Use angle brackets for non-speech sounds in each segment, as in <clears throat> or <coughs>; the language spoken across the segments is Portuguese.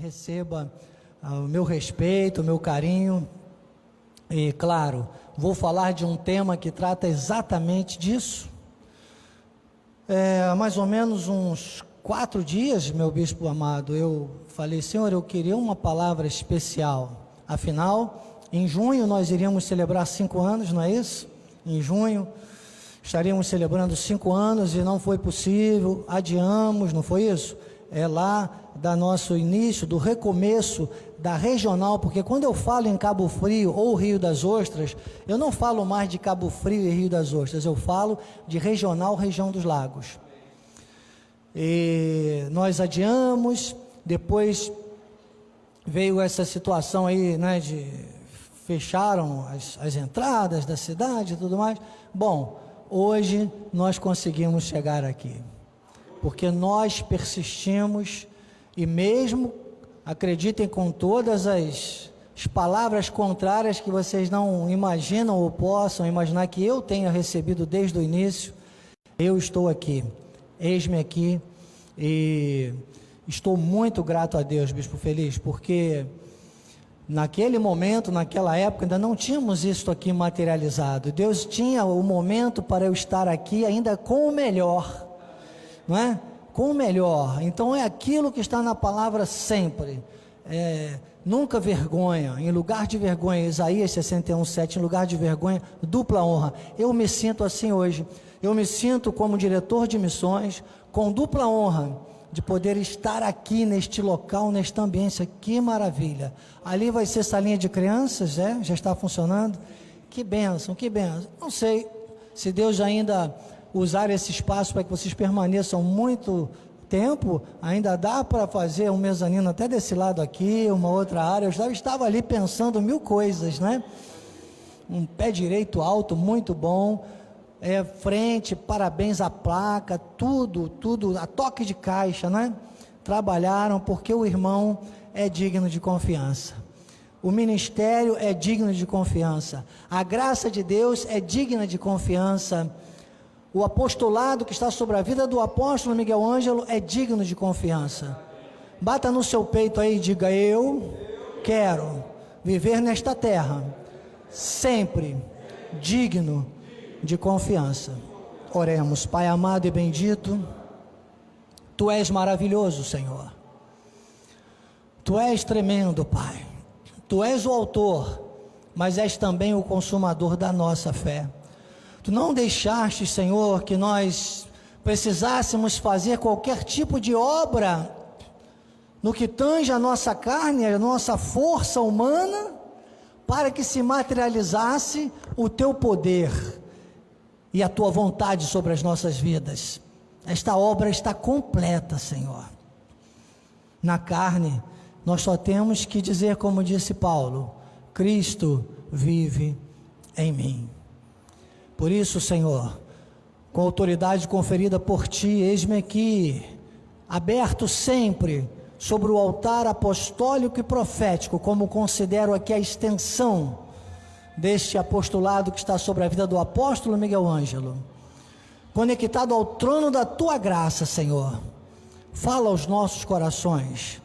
receba ah, o meu respeito, o meu carinho. E, claro, vou falar de um tema que trata exatamente disso. É, há mais ou menos uns quatro dias, meu bispo amado, eu falei, Senhor, eu queria uma palavra especial. Afinal, em junho nós iríamos celebrar cinco anos, não é isso? Em junho estaríamos celebrando cinco anos e não foi possível, adiamos, não foi isso? É lá da nosso início, do recomeço da regional, porque quando eu falo em Cabo Frio ou Rio das Ostras, eu não falo mais de Cabo Frio e Rio das Ostras, eu falo de regional, região dos lagos. E nós adiamos, depois veio essa situação aí, né, de fecharam as, as entradas da cidade e tudo mais. Bom, hoje nós conseguimos chegar aqui, porque nós persistimos e mesmo acreditem com todas as, as palavras contrárias que vocês não imaginam ou possam imaginar que eu tenha recebido desde o início, eu estou aqui. Eis-me aqui e estou muito grato a Deus, Bispo Feliz, porque naquele momento, naquela época, ainda não tínhamos isso aqui materializado. Deus tinha o momento para eu estar aqui ainda com o melhor, não é? Com o melhor. Então é aquilo que está na palavra sempre. É, nunca vergonha, em lugar de vergonha, Isaías 61, 7, em lugar de vergonha, dupla honra. Eu me sinto assim hoje. Eu me sinto como diretor de missões, com dupla honra de poder estar aqui neste local, nesta ambiência. Que maravilha! Ali vai ser salinha de crianças, é? Já está funcionando? Que bênção, que bênção. Não sei se Deus ainda usar esse espaço para que vocês permaneçam muito tempo, ainda dá para fazer um mezanino até desse lado aqui, uma outra área. Eu já estava ali pensando mil coisas, né? Um pé direito alto, muito bom é, frente, parabéns à placa, tudo, tudo, a toque de caixa, né? Trabalharam porque o irmão é digno de confiança. O ministério é digno de confiança. A graça de Deus é digna de confiança. O apostolado que está sobre a vida do apóstolo Miguel Ângelo é digno de confiança. Bata no seu peito aí e diga: Eu quero viver nesta terra, sempre digno de confiança. Oremos, Pai amado e bendito, Tu és maravilhoso, Senhor. Tu és tremendo, Pai. Tu és o autor, mas és também o consumador da nossa fé. Tu não deixaste, Senhor, que nós precisássemos fazer qualquer tipo de obra no que tange a nossa carne, a nossa força humana, para que se materializasse o teu poder e a tua vontade sobre as nossas vidas. Esta obra está completa, Senhor. Na carne, nós só temos que dizer, como disse Paulo: Cristo vive em mim. Por isso, Senhor, com a autoridade conferida por ti, eis-me aqui, aberto sempre sobre o altar apostólico e profético, como considero aqui a extensão deste apostolado que está sobre a vida do apóstolo Miguel Ângelo, conectado ao trono da tua graça, Senhor. Fala aos nossos corações.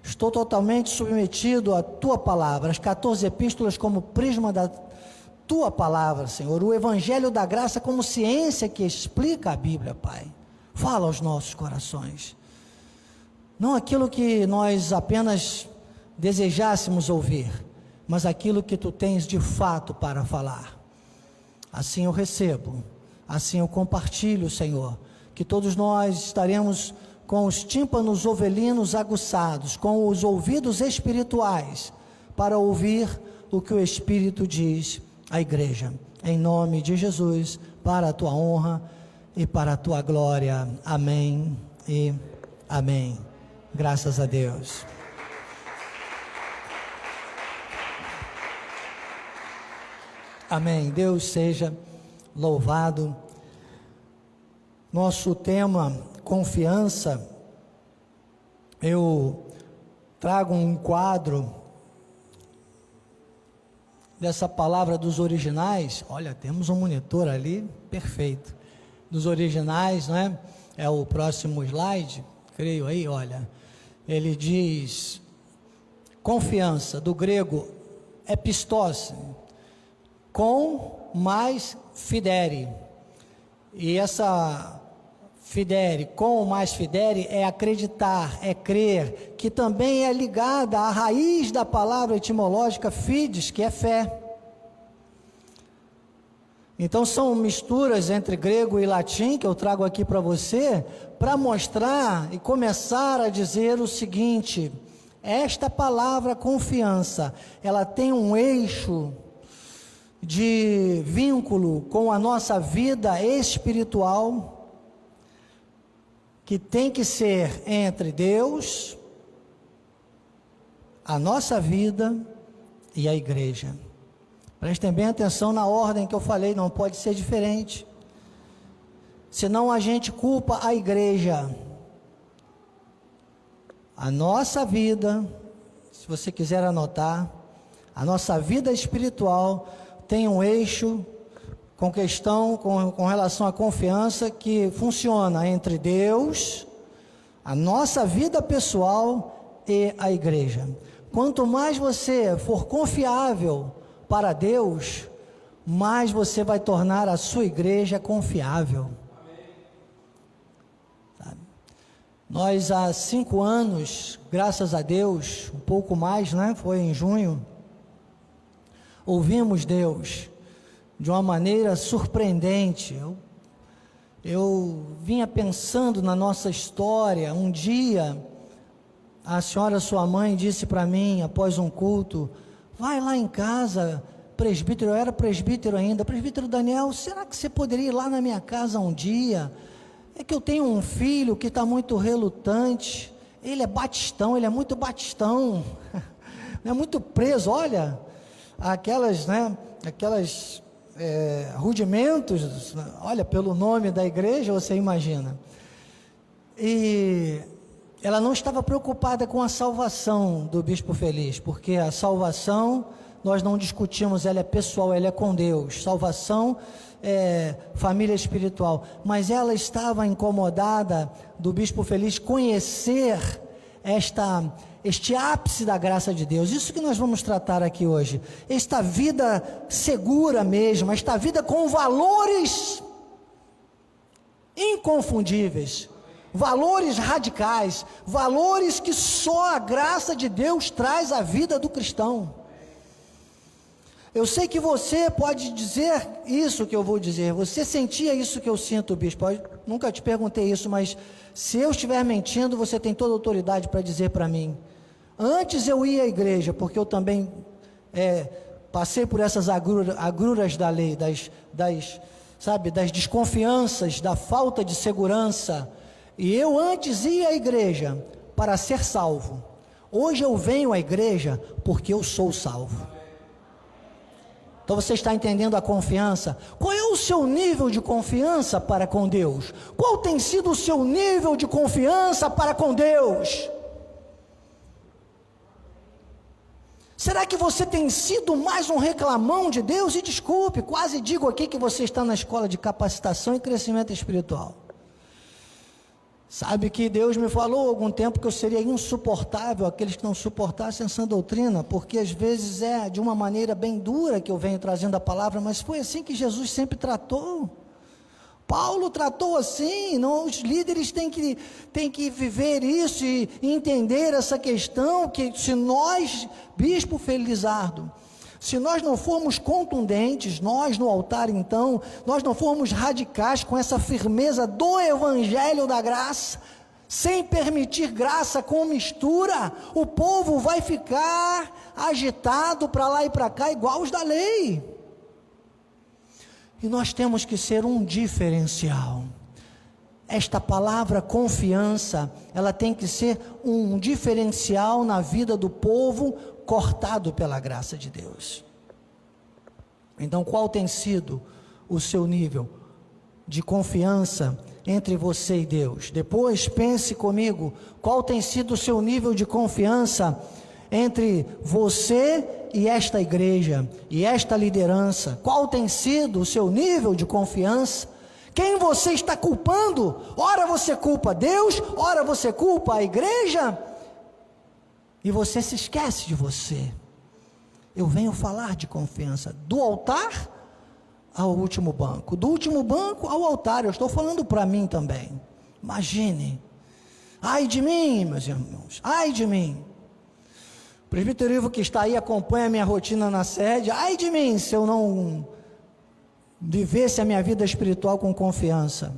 Estou totalmente submetido à tua palavra, as 14 epístolas como prisma da tua palavra, Senhor. O evangelho da graça como ciência que explica a Bíblia, Pai. Fala aos nossos corações. Não aquilo que nós apenas desejássemos ouvir, mas aquilo que tu tens de fato para falar. Assim eu recebo, assim eu compartilho, Senhor, que todos nós estaremos com os tímpanos ovelinos aguçados, com os ouvidos espirituais, para ouvir o que o Espírito diz à igreja. Em nome de Jesus, para a tua honra e para a tua glória. Amém e amém. Graças a Deus. Amém. Deus seja louvado. Nosso tema, confiança. Eu trago um quadro dessa palavra dos originais. Olha, temos um monitor ali, perfeito. Dos originais, né? É o próximo slide, creio aí, olha. Ele diz confiança, do grego epistos, com mais fidere. E essa fidere, com mais fidere, é acreditar, é crer, que também é ligada à raiz da palavra etimológica fides, que é fé. Então são misturas entre grego e latim que eu trago aqui para você, para mostrar e começar a dizer o seguinte: esta palavra confiança, ela tem um eixo de vínculo com a nossa vida espiritual, que tem que ser entre Deus, a nossa vida e a igreja. Prestem bem atenção na ordem que eu falei, não pode ser diferente. Senão a gente culpa a igreja a nossa vida, se você quiser anotar, a nossa vida espiritual tem um eixo com questão, com, com relação à confiança que funciona entre Deus, a nossa vida pessoal e a igreja. Quanto mais você for confiável para Deus, mais você vai tornar a sua igreja confiável. Nós há cinco anos, graças a Deus, um pouco mais, né? Foi em junho, ouvimos Deus de uma maneira surpreendente. Eu, eu vinha pensando na nossa história. Um dia, a senhora, sua mãe, disse para mim, após um culto: vai lá em casa, presbítero. Eu era presbítero ainda. Presbítero Daniel, será que você poderia ir lá na minha casa um dia? É que eu tenho um filho que está muito relutante. Ele é batistão, ele é muito batistão. <laughs> é muito preso. Olha, aquelas, né? Aquelas é, rudimentos. Olha, pelo nome da igreja, você imagina. E ela não estava preocupada com a salvação do bispo feliz, porque a salvação nós não discutimos, ela é pessoal, ela é com Deus. Salvação é, família espiritual, mas ela estava incomodada do bispo feliz conhecer esta este ápice da graça de Deus. Isso que nós vamos tratar aqui hoje. Esta vida segura mesmo, esta vida com valores inconfundíveis, valores radicais, valores que só a graça de Deus traz à vida do cristão. Eu sei que você pode dizer isso que eu vou dizer. Você sentia isso que eu sinto, bispo? Eu nunca te perguntei isso, mas se eu estiver mentindo, você tem toda a autoridade para dizer para mim. Antes eu ia à igreja, porque eu também é, passei por essas agruras, agruras da lei, das, das, sabe, das desconfianças, da falta de segurança. E eu antes ia à igreja para ser salvo. Hoje eu venho à igreja porque eu sou salvo. Então você está entendendo a confiança? Qual é o seu nível de confiança para com Deus? Qual tem sido o seu nível de confiança para com Deus? Será que você tem sido mais um reclamão de Deus? E desculpe, quase digo aqui que você está na escola de capacitação e crescimento espiritual. Sabe que Deus me falou há algum tempo que eu seria insuportável aqueles que não suportassem essa doutrina, porque às vezes é de uma maneira bem dura que eu venho trazendo a palavra, mas foi assim que Jesus sempre tratou. Paulo tratou assim, não, os líderes têm que, têm que viver isso e entender essa questão, que se nós, Bispo Felizardo, se nós não formos contundentes, nós no altar então, nós não formos radicais com essa firmeza do evangelho da graça, sem permitir graça com mistura, o povo vai ficar agitado para lá e para cá, igual os da lei. E nós temos que ser um diferencial. Esta palavra confiança, ela tem que ser um diferencial na vida do povo cortado pela graça de Deus. Então, qual tem sido o seu nível de confiança entre você e Deus? Depois, pense comigo, qual tem sido o seu nível de confiança entre você e esta igreja e esta liderança? Qual tem sido o seu nível de confiança? Quem você está culpando? Ora você culpa Deus, ora você culpa a igreja. e você se esquece de você. Eu venho falar de confiança do altar ao último banco, do último banco ao altar. Eu estou falando para mim também. Imagine. Ai de mim, meus irmãos. Ai de mim. Presbítero Ivo que está aí acompanha a minha rotina na sede. Ai de mim se eu não vivesse a minha vida espiritual com confiança.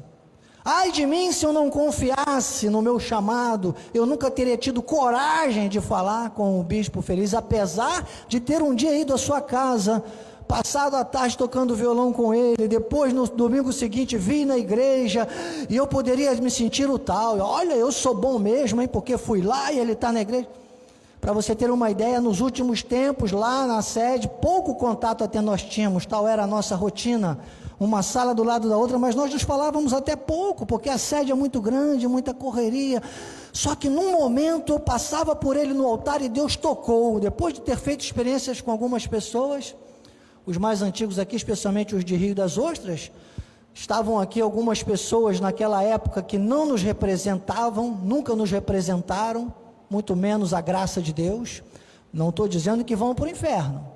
Ai de mim se eu não confiasse no meu chamado, eu nunca teria tido coragem de falar com o bispo feliz, apesar de ter um dia ido à sua casa, passado a tarde tocando violão com ele, depois no domingo seguinte vi na igreja e eu poderia me sentir o tal. Olha, eu sou bom mesmo, hein, porque fui lá e ele está na igreja. Para você ter uma ideia, nos últimos tempos, lá na sede, pouco contato até nós tínhamos, tal era a nossa rotina uma sala do lado da outra, mas nós nos falávamos até pouco, porque a sede é muito grande, muita correria. Só que num momento eu passava por ele no altar e Deus tocou. Depois de ter feito experiências com algumas pessoas, os mais antigos aqui, especialmente os de Rio das Ostras, estavam aqui algumas pessoas naquela época que não nos representavam, nunca nos representaram, muito menos a graça de Deus. Não estou dizendo que vão para o inferno.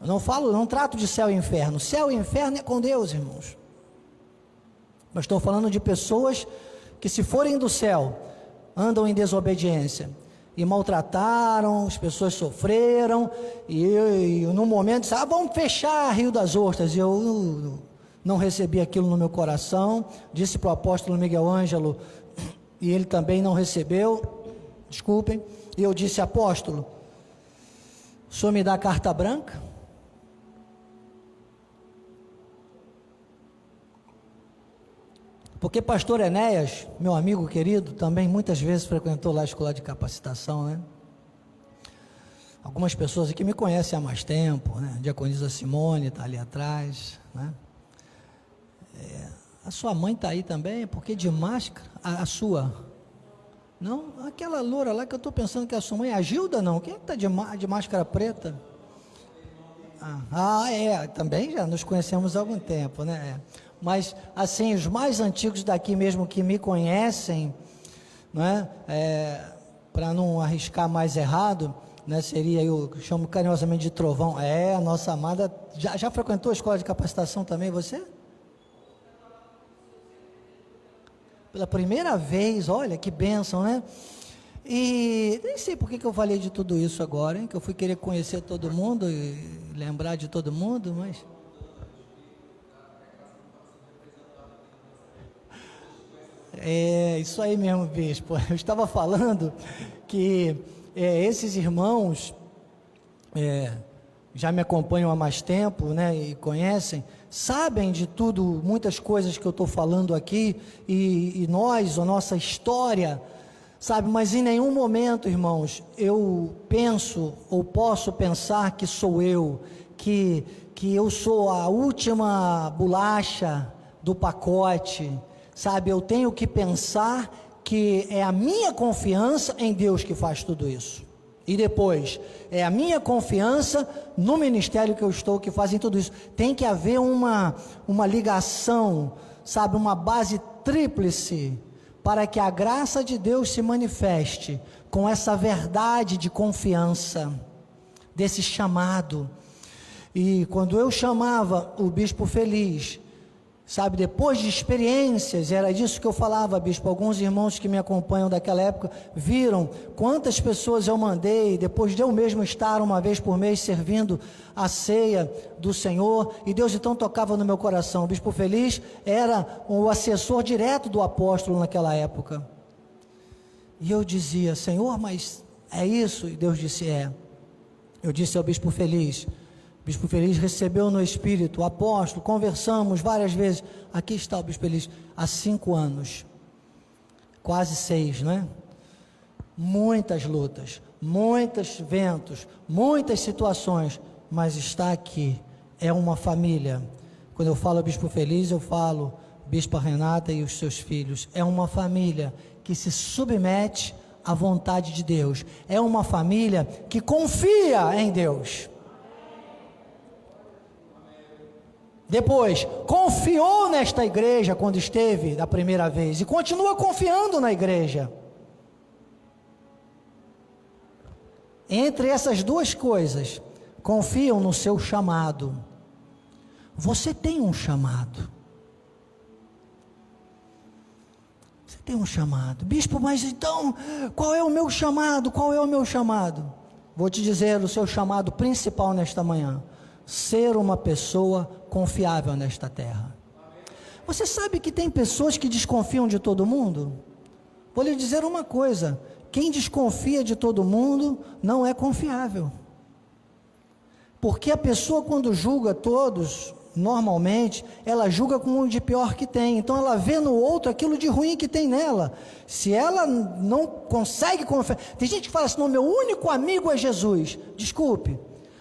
Eu não falo, não trato de céu e inferno. Céu e inferno é com Deus, irmãos. Mas estou falando de pessoas que, se forem do céu, andam em desobediência e maltrataram, as pessoas sofreram, e, e no momento disse, ah, vamos fechar Rio das Ostras, eu não recebi aquilo no meu coração, disse para o apóstolo Miguel Ângelo, e ele também não recebeu, desculpem, e eu disse, apóstolo, o senhor me dá carta branca? Porque pastor Enéas, meu amigo querido, também muitas vezes frequentou lá a escola de capacitação, né? Algumas pessoas aqui me conhecem há mais tempo, né? Diaconisa Simone está ali atrás, né? É, a sua mãe está aí também, porque de máscara, a, a, sua, não? Aquela loura lá que eu estou pensando que é a sua mãe, a Gilda não, quem é está de, de máscara preta? Ah, ah, é, também já nos conhecemos há algum tempo, né? É mas assim, os mais antigos daqui mesmo que me conhecem, né, é, para não arriscar mais errado, né, seria, eu chamo carinhosamente de trovão, é, a nossa amada, já, já frequentou a escola de capacitação também, você? Pela primeira vez, olha que bênção, né? E nem sei por que, que eu falei de tudo isso agora, hein? Que eu fui querer conhecer todo mundo e lembrar de todo mundo, mas É isso aí mesmo, bispo. Eu estava falando que é, esses irmãos é, já me acompanham há mais tempo, né, e conhecem, sabem de tudo, muitas coisas que eu estou falando aqui, e, e nós, a nossa história, sabe, mas em nenhum momento, irmãos, eu penso ou posso pensar que sou eu, que, que eu sou a última bolacha do pacote, Sabe, eu tenho que pensar que é a minha confiança em Deus que faz tudo isso. E depois, é a minha confiança no ministério que eu estou que fazem tudo isso. Tem que haver uma, uma ligação, sabe, uma base tríplice para que a graça de Deus se manifeste com essa verdade de confiança, desse chamado. E quando eu chamava o bispo feliz, Sabe, depois de experiências, era disso que eu falava, bispo. Alguns irmãos que me acompanham daquela época viram quantas pessoas eu mandei, depois de eu mesmo estar uma vez por mês servindo a ceia do Senhor, e Deus então tocava no meu coração. O bispo Feliz era o assessor direto do apóstolo naquela época. E eu dizia, Senhor, mas é isso? E Deus disse: É. Eu disse ao bispo Feliz: Bispo Feliz recebeu no Espírito, apóstolo, conversamos várias vezes. Aqui está o Bispo Feliz, há cinco anos, quase seis, não é? Muitas lutas, muitos ventos, muitas situações, mas está aqui, é uma família. Quando eu falo Bispo Feliz, eu falo Bispo Renata e os seus filhos. É uma família que se submete à vontade de Deus. É uma família que confia em Deus. Depois, confiou nesta igreja quando esteve da primeira vez e continua confiando na igreja. entre essas duas coisas, confiam no seu chamado. Você tem um chamado. Você tem um chamado. Bispo, mas então, qual é o meu chamado? Qual é o meu chamado? Vou te dizer o seu chamado principal nesta manhã: ser uma pessoa confiável nesta terra. Você sabe que tem pessoas que desconfiam de todo mundo? Vou lhe dizer uma coisa: quem desconfia de todo mundo não é confiável. Porque a pessoa, quando julga todos, normalmente, ela julga com o de pior que tem. Então ela vê no outro aquilo de ruim que tem nela. Se ela não consegue confiar. Tem gente que fala assim: não, meu único amigo é Jesus. Desculpe.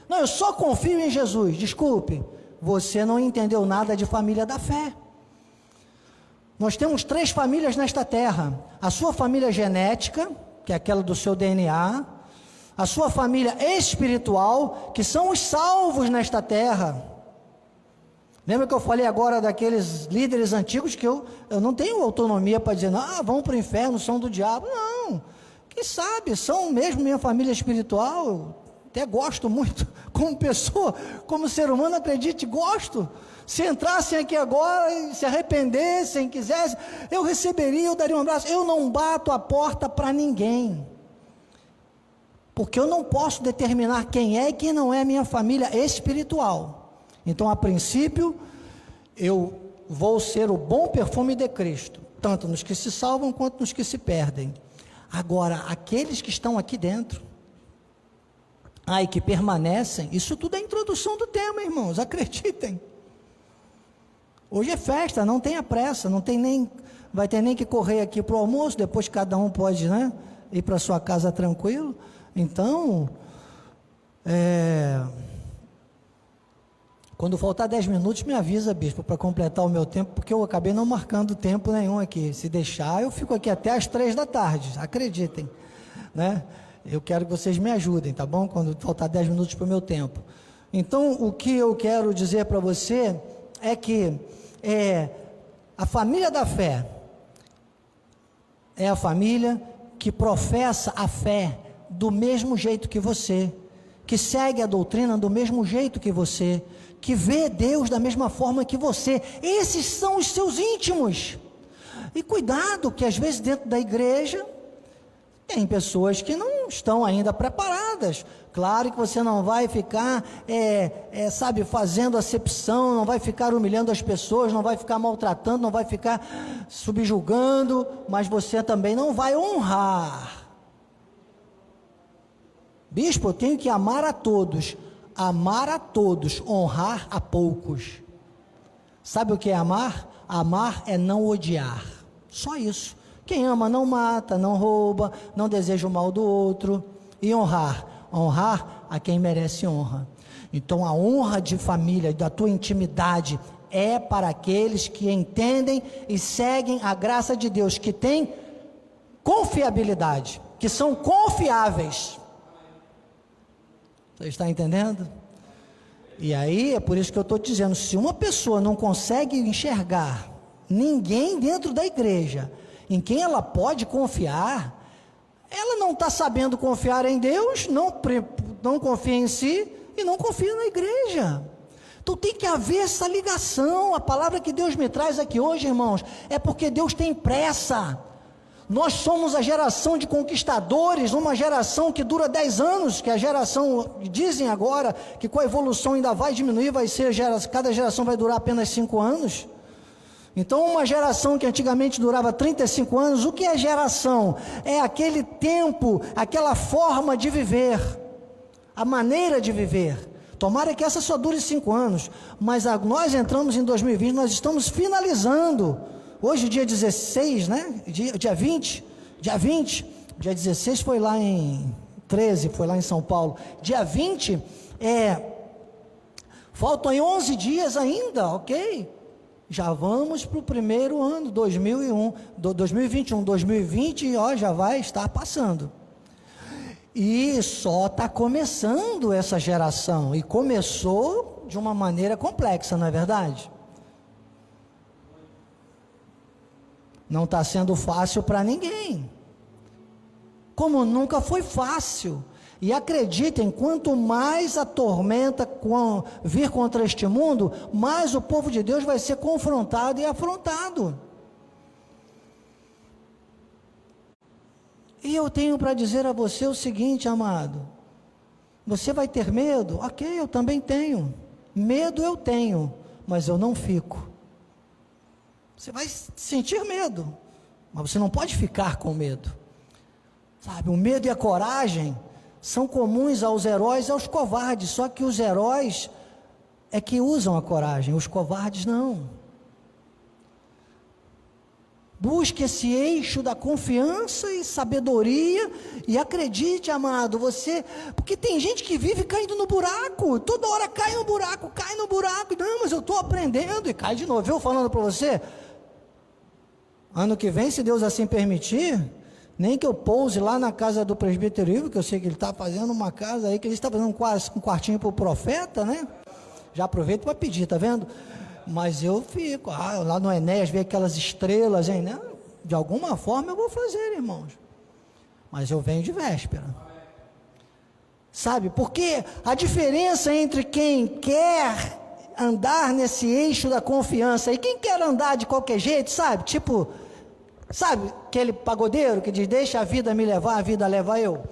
Não, eu só confio em Jesus. Desculpe. Você não entendeu nada de família da fé. Nós temos três famílias nesta terra: a sua família genética, que é aquela do seu DNA, a sua família espiritual, que são os salvos nesta terra. Lembra que eu falei agora daqueles líderes antigos que eu, eu não tenho autonomia para dizer, ah, vão para o inferno, são do diabo. Não, quem sabe, são mesmo minha família espiritual, até gosto muito, <laughs> como pessoa, como ser humano, acredite, gosto. Se entrassem aqui agora e se arrependessem, quisessem, eu receberia, eu daria um abraço. Eu não bato a porta para ninguém. Porque eu não posso determinar quem é e quem não é minha família espiritual. Então, a princípio, eu vou ser o bom perfume de Cristo, tanto nos que se salvam quanto nos que se perdem. Agora, aqueles que estão aqui dentro, ai, que permanecem, isso tudo é introdução do tema, irmãos, acreditem. Hoje é festa, não tenha pressa, não tem nem, vai ter nem que correr aqui para o almoço, depois cada um pode né, ir para sua casa tranquilo. Então, é, quando faltar 10 minutos, me avisa, bispo, para completar o meu tempo, porque eu acabei não marcando tempo nenhum aqui. Se deixar, eu fico aqui até as 3 da tarde, acreditem. Né? Eu quero que vocês me ajudem, tá bom? Quando faltar 10 minutos para o meu tempo. Então, o que eu quero dizer para você é que é a família da fé é a família que professa a fé do mesmo jeito que você, que segue a doutrina do mesmo jeito que você, que vê Deus da mesma forma que você. Esses são os seus íntimos. E cuidado, que às vezes dentro da igreja tem pessoas que não estão ainda preparadas. Claro que você não vai ficar, é, é, sabe, fazendo acepção, não vai ficar humilhando as pessoas, não vai ficar maltratando, não vai ficar subjugando, mas você também não vai honrar. Bispo, eu tenho que amar a todos, amar a todos, honrar a poucos. Sabe o que é amar? Amar é não odiar. Só isso. Quem ama não mata, não rouba, não deseja o mal do outro. E honrar? Honrar a quem merece honra. Então a honra de família, da tua intimidade, é para aqueles que entendem e seguem a graça de Deus, que têm confiabilidade, que são confiáveis. Você está entendendo? E aí é por isso que eu estou dizendo: se uma pessoa não consegue enxergar ninguém dentro da igreja em quem ela pode confiar, ela não está sabendo confiar em Deus, não, não confia em si e não confia na igreja. Então tem que haver essa ligação. A palavra que Deus me traz aqui hoje, irmãos, é porque Deus tem pressa. Nós somos a geração de conquistadores, uma geração que dura 10 anos, que a geração, dizem agora, que com a evolução ainda vai diminuir, vai ser, cada geração vai durar apenas 5 anos. Então, uma geração que antigamente durava 35 anos, o que é geração? É aquele tempo, aquela forma de viver, a maneira de viver. Tomara que essa só dure cinco anos, mas a, nós entramos em 2020, nós estamos finalizando. Hoje, dia 16, né? Dia, dia 20, dia 20, dia 16 foi lá em 13, foi lá em São Paulo. Dia 20 é. Faltam 11 dias ainda, ok? Já vamos para o primeiro ano, 2001, 2021, 2020, ó, já vai estar passando. E só está começando essa geração, e começou de uma maneira complexa, não é verdade? Não está sendo fácil para ninguém. Como nunca foi fácil. E acreditem, quanto mais a tormenta vir contra este mundo, mais o povo de Deus vai ser confrontado e afrontado. E eu tenho para dizer a você o seguinte, amado: você vai ter medo? Ok, eu também tenho. Medo eu tenho, mas eu não fico. Você vai sentir medo, mas você não pode ficar com medo. Sabe, o medo e a coragem são comuns aos heróis e aos covardes, só que os heróis é que usam a coragem, os covardes não. Busque esse eixo da confiança e sabedoria e acredite, amado, você, porque tem gente que vive caindo no buraco, toda hora cai no buraco, cai no buraco. Não, mas eu estou aprendendo e cai de novo. Eu falando para você, ano que vem, se Deus assim permitir, nem que eu pouse lá na casa do presbítero Ivo, que eu sei que ele está fazendo uma casa aí, que ele está fazendo um quartinho para o profeta, né? Já aproveito para pedir, tá vendo? Mas eu fico, ah, lá no Enéas, ver aquelas estrelas, hein? Né? De alguma forma eu vou fazer, irmãos. Mas eu venho de véspera. Sabe, porque a diferença entre quem quer andar nesse eixo da confiança e quem quer andar de qualquer jeito, sabe? Tipo, sabe aquele pagodeiro que diz: Deixa a vida me levar, a vida leva eu.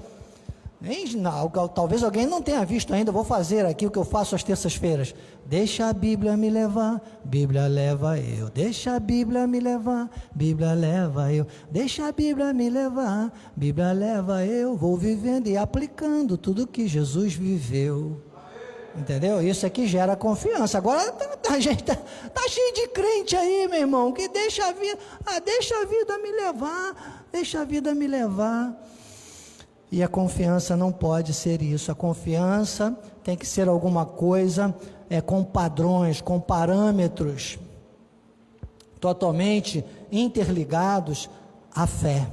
Nem, não, talvez alguém não tenha visto ainda, vou fazer aqui o que eu faço às terças-feiras. Deixa a Bíblia me levar, Bíblia leva eu. Deixa a Bíblia me levar, Bíblia leva eu. Deixa a Bíblia me levar, Bíblia leva eu. Vou vivendo e aplicando tudo que Jesus viveu. Entendeu? Isso aqui gera confiança. Agora tá, a <laughs> gente tá, tá, cheio de crente aí, meu irmão, que deixa a vida, ah, deixa a vida me levar, deixa a vida me levar. E a confiança não pode ser isso. A confiança tem que ser alguma coisa é, com padrões, com parâmetros totalmente interligados à fé.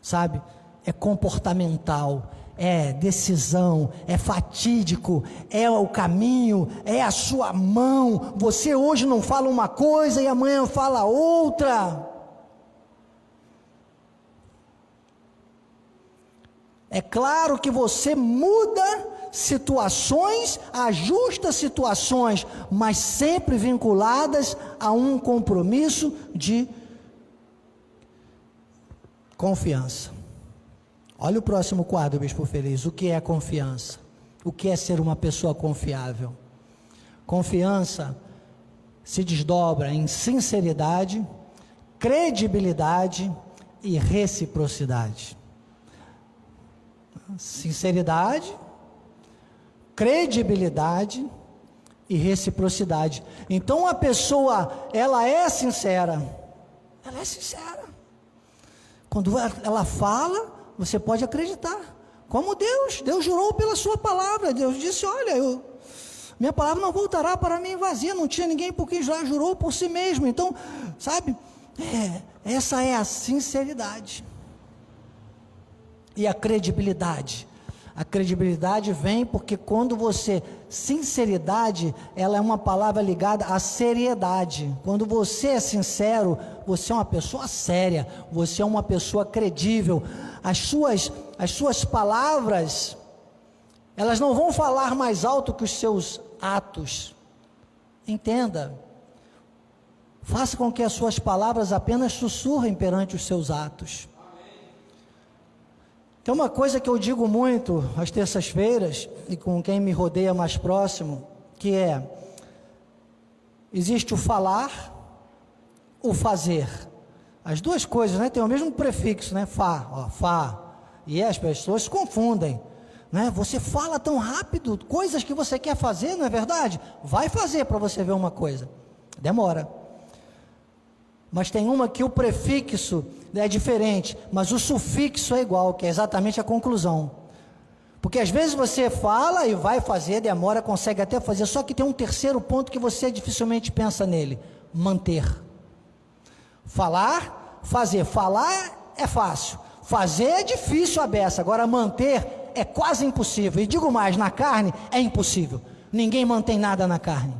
Sabe? É comportamental, é decisão, é fatídico, é o caminho, é a sua mão. Você hoje não fala uma coisa e amanhã fala outra. É claro que você muda situações, ajusta situações, mas sempre vinculadas a um compromisso de confiança. Olha o próximo quadro, Bispo Feliz. O que é confiança? O que é ser uma pessoa confiável? Confiança se desdobra em sinceridade, credibilidade e reciprocidade sinceridade, credibilidade e reciprocidade. Então a pessoa, ela é sincera. Ela é sincera. Quando ela fala, você pode acreditar. Como Deus, Deus jurou pela sua palavra. Deus disse: "Olha, eu minha palavra não voltará para mim vazia". Não tinha ninguém por quem já jurou por si mesmo. Então, sabe? É, essa é a sinceridade e a credibilidade. A credibilidade vem porque quando você, sinceridade, ela é uma palavra ligada à seriedade. Quando você é sincero, você é uma pessoa séria, você é uma pessoa credível. As suas, as suas palavras, elas não vão falar mais alto que os seus atos. Entenda. Faça com que as suas palavras apenas sussurrem perante os seus atos. Tem uma coisa que eu digo muito às terças-feiras e com quem me rodeia mais próximo, que é: existe o falar, o fazer. As duas coisas, né? Tem o mesmo prefixo, né? Fá, ó, fá. E as pessoas se confundem, né? Você fala tão rápido coisas que você quer fazer, não é verdade? Vai fazer para você ver uma coisa. Demora. Mas tem uma que o prefixo é diferente, mas o sufixo é igual, que é exatamente a conclusão. Porque às vezes você fala e vai fazer, demora, consegue até fazer, só que tem um terceiro ponto que você dificilmente pensa nele: manter. Falar, fazer. Falar é fácil, fazer é difícil a beça, agora manter é quase impossível. E digo mais: na carne é impossível. Ninguém mantém nada na carne.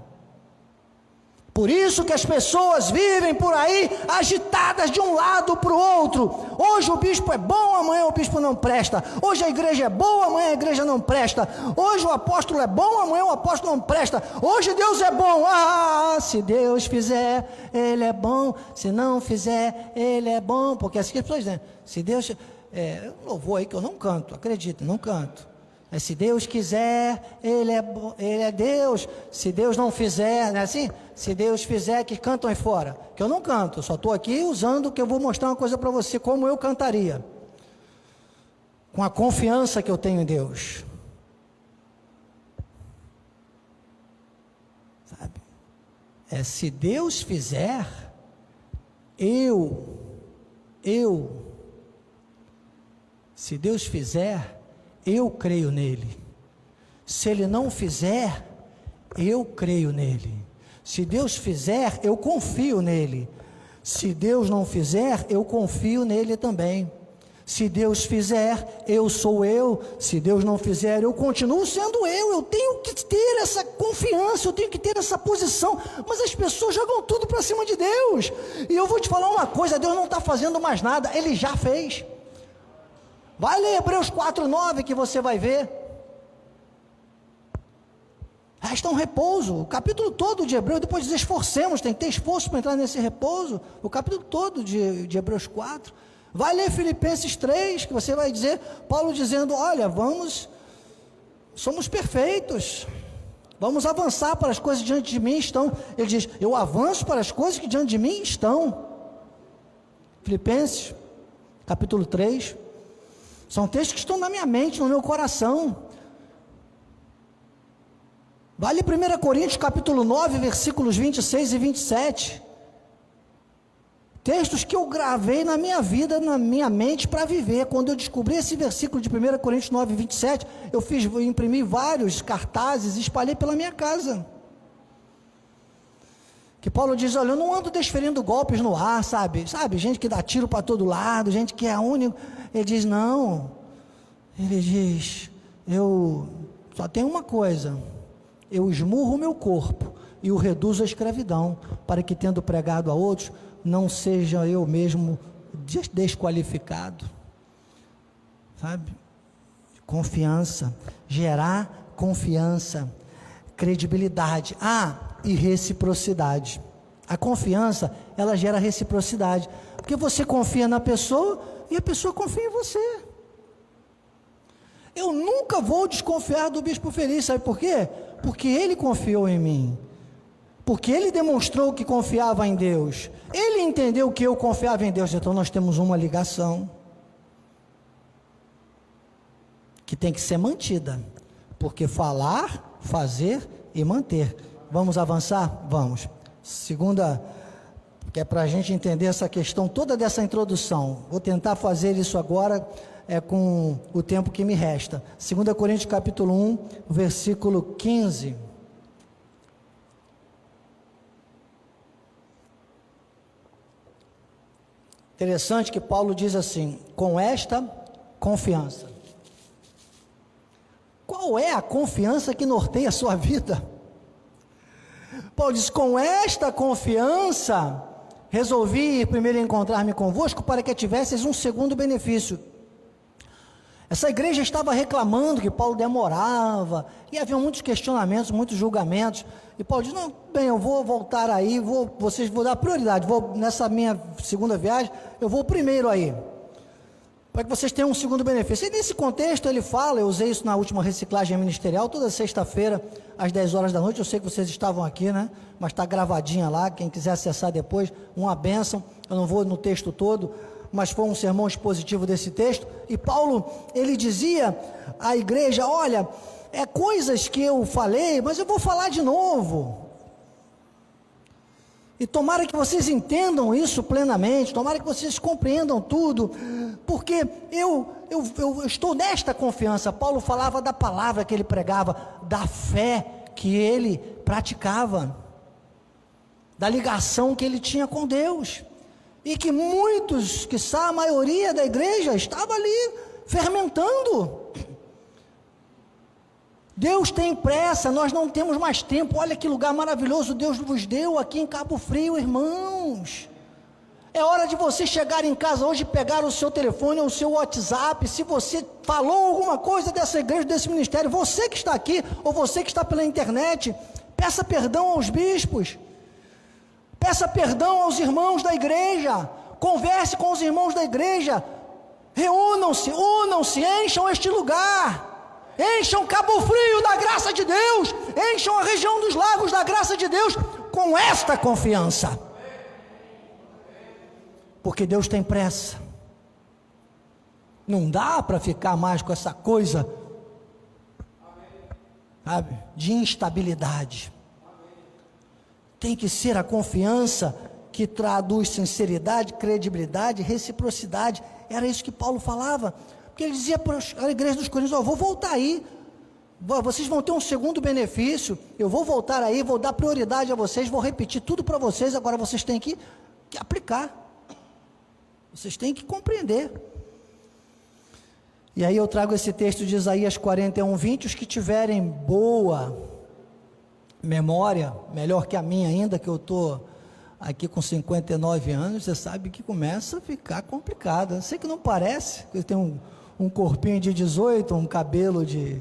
Por isso que as pessoas vivem por aí agitadas de um lado para o outro. Hoje o bispo é bom, amanhã o bispo não presta. Hoje a igreja é boa, amanhã a igreja não presta. Hoje o apóstolo é bom, amanhã o apóstolo não presta. Hoje Deus é bom. Ah, se Deus fizer, Ele é bom. Se não fizer, Ele é bom. Porque assim que as pessoas dizem, se Deus. É, louvor aí que eu não canto, acredita, não canto. É, se Deus quiser, ele é, ele é Deus. Se Deus não fizer, não é assim? Se Deus fizer, que cantam aí fora. Que eu não canto, só estou aqui usando que eu vou mostrar uma coisa para você, como eu cantaria. Com a confiança que eu tenho em Deus. Sabe? É se Deus fizer, eu, eu, se Deus fizer, eu creio nele. Se ele não fizer, eu creio nele. Se Deus fizer, eu confio nele. Se Deus não fizer, eu confio nele também. Se Deus fizer, eu sou eu. Se Deus não fizer, eu continuo sendo eu. Eu tenho que ter essa confiança, eu tenho que ter essa posição. Mas as pessoas jogam tudo para cima de Deus. E eu vou te falar uma coisa: Deus não está fazendo mais nada, Ele já fez. Vai ler Hebreus 4,9 que você vai ver. Resta um repouso. O capítulo todo de Hebreus, depois diz esforcemos, tem que ter esforço para entrar nesse repouso. O capítulo todo de, de Hebreus 4. Vai ler Filipenses 3, que você vai dizer, Paulo dizendo: Olha, vamos, somos perfeitos. Vamos avançar para as coisas que diante de mim estão. Ele diz: Eu avanço para as coisas que diante de mim estão. Filipenses, capítulo 3. São textos que estão na minha mente, no meu coração. Vale 1 Coríntios capítulo 9, versículos 26 e 27. Textos que eu gravei na minha vida, na minha mente para viver. Quando eu descobri esse versículo de 1 Coríntios 9, 27, eu fiz, eu imprimi vários cartazes e espalhei pela minha casa. Que Paulo diz: Olha, eu não ando desferindo golpes no ar, sabe? Sabe, gente que dá tiro para todo lado, gente que é único. Ele diz: Não. Ele diz: Eu só tenho uma coisa. Eu esmurro o meu corpo e o reduzo à escravidão, para que, tendo pregado a outros, não seja eu mesmo desqualificado. Sabe? Confiança. Gerar confiança. Credibilidade. Ah, e reciprocidade. A confiança, ela gera reciprocidade. Porque você confia na pessoa e a pessoa confia em você. Eu nunca vou desconfiar do bispo feliz, sabe por quê? Porque ele confiou em mim. Porque ele demonstrou que confiava em Deus. Ele entendeu que eu confiava em Deus. Então nós temos uma ligação que tem que ser mantida. Porque falar, fazer e manter. Vamos avançar? Vamos. Segunda que é para a gente entender essa questão toda dessa introdução. Vou tentar fazer isso agora é, com o tempo que me resta. 2 Coríntios capítulo 1, versículo 15. Interessante que Paulo diz assim: com esta confiança. Qual é a confiança que norteia a sua vida? Paulo diz: com esta confiança Resolvi ir primeiro encontrar-me convosco para que tivesseis um segundo benefício. Essa igreja estava reclamando que Paulo demorava, e havia muitos questionamentos, muitos julgamentos. E Paulo diz: Não, bem, eu vou voltar aí, vou, vocês vou dar prioridade, vou nessa minha segunda viagem, eu vou primeiro aí para que vocês tenham um segundo benefício. E nesse contexto ele fala, eu usei isso na última reciclagem ministerial, toda sexta-feira, às 10 horas da noite, eu sei que vocês estavam aqui, né? Mas está gravadinha lá, quem quiser acessar depois, uma bênção, eu não vou no texto todo, mas foi um sermão expositivo desse texto, e Paulo, ele dizia à igreja, olha, é coisas que eu falei, mas eu vou falar de novo, e tomara que vocês entendam isso plenamente, tomara que vocês compreendam tudo, porque eu, eu, eu estou nesta confiança. Paulo falava da palavra que ele pregava, da fé que ele praticava, da ligação que ele tinha com Deus, e que muitos, que a maioria da igreja, estava ali fermentando. Deus tem pressa, nós não temos mais tempo. Olha que lugar maravilhoso Deus vos deu aqui em Cabo Frio, irmãos. É hora de você chegar em casa hoje, pegar o seu telefone ou o seu WhatsApp. Se você falou alguma coisa dessa igreja, desse ministério, você que está aqui ou você que está pela internet, peça perdão aos bispos. Peça perdão aos irmãos da igreja. Converse com os irmãos da igreja. Reúnam-se, unam-se, encham este lugar. Encham Cabo Frio da graça de Deus. Encham a região dos lagos da graça de Deus com esta confiança porque Deus tem pressa. Não dá para ficar mais com essa coisa, sabe, de instabilidade. Tem que ser a confiança que traduz sinceridade, credibilidade, reciprocidade. Era isso que Paulo falava. Porque ele dizia para a igreja dos Coríntios: oh, vou voltar aí, vocês vão ter um segundo benefício. Eu vou voltar aí, vou dar prioridade a vocês, vou repetir tudo para vocês. Agora vocês têm que, que aplicar. Vocês têm que compreender. E aí eu trago esse texto de Isaías 41, 20. Os que tiverem boa memória, melhor que a minha ainda, que eu estou aqui com 59 anos, você sabe que começa a ficar complicado. Eu sei que não parece, eu tenho um, corpinho de 18, um cabelo de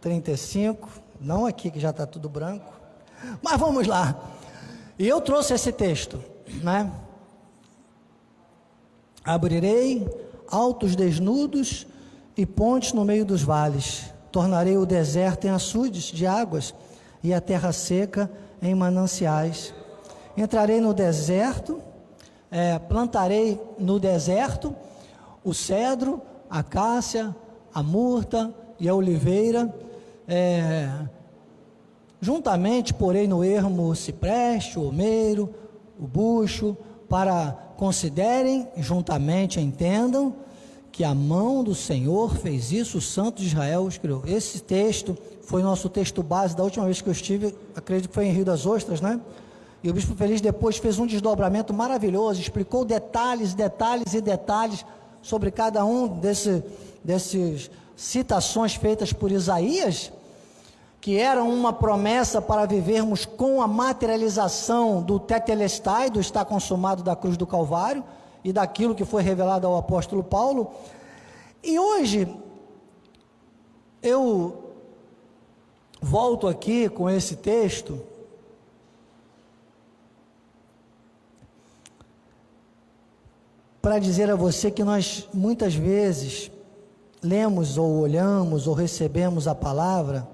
35, não aqui que já está tudo branco. Mas vamos lá. E eu trouxe esse texto, né? Abrirei altos desnudos e pontes no meio dos vales. Tornarei o deserto em açudes de águas e a terra seca em mananciais. Entrarei no deserto, é, plantarei no deserto o cedro, a cássia, a murta e a oliveira. É, juntamente porei no ermo o cipreste, o omeiro, o bucho, para Considerem juntamente, entendam que a mão do Senhor fez isso, o Santo de Israel os criou. Esse texto foi nosso texto base da última vez que eu estive, acredito que foi em Rio das Ostras, né? E o Bispo Feliz depois fez um desdobramento maravilhoso, explicou detalhes, detalhes e detalhes sobre cada um desse, desses citações feitas por Isaías que eram uma promessa para vivermos com a materialização do tetelestai, do está consumado da cruz do Calvário, e daquilo que foi revelado ao apóstolo Paulo. E hoje, eu volto aqui com esse texto. Para dizer a você que nós muitas vezes lemos ou olhamos ou recebemos a palavra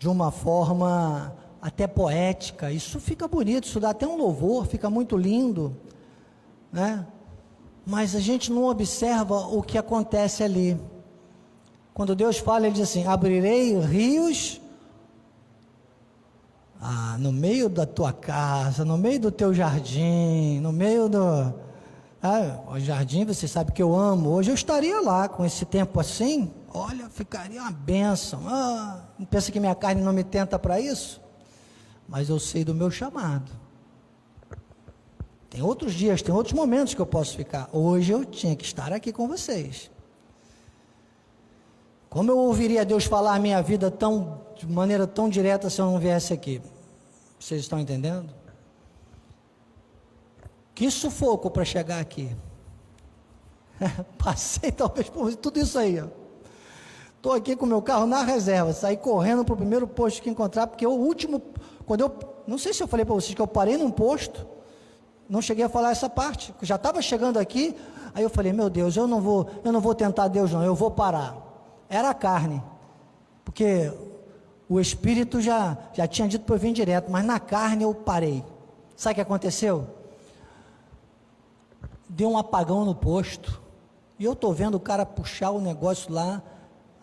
de uma forma até poética. Isso fica bonito, isso dá até um louvor, fica muito lindo, né? Mas a gente não observa o que acontece ali. Quando Deus fala, Ele diz assim: abrirei rios ah, no meio da tua casa, no meio do teu jardim, no meio do. Ah, o jardim, você sabe que eu amo. Hoje eu estaria lá com esse tempo assim, olha, ficaria uma bênção. Ah, não pensa que minha carne não me tenta para isso? Mas eu sei do meu chamado. Tem outros dias, tem outros momentos que eu posso ficar. Hoje eu tinha que estar aqui com vocês. Como eu ouviria Deus falar minha vida tão, de maneira tão direta se eu não viesse aqui? Vocês estão entendendo? Que sufoco para chegar aqui. <laughs> Passei talvez por tudo isso aí. Estou aqui com meu carro na reserva, saí correndo para o primeiro posto que encontrar, porque o último, quando eu, não sei se eu falei para vocês que eu parei num posto, não cheguei a falar essa parte, já estava chegando aqui, aí eu falei, meu Deus, eu não vou, eu não vou tentar Deus não, eu vou parar. Era a carne, porque o Espírito já, já tinha dito para eu vir direto, mas na carne eu parei. Sabe o que aconteceu? Deu um apagão no posto, e eu estou vendo o cara puxar o negócio lá,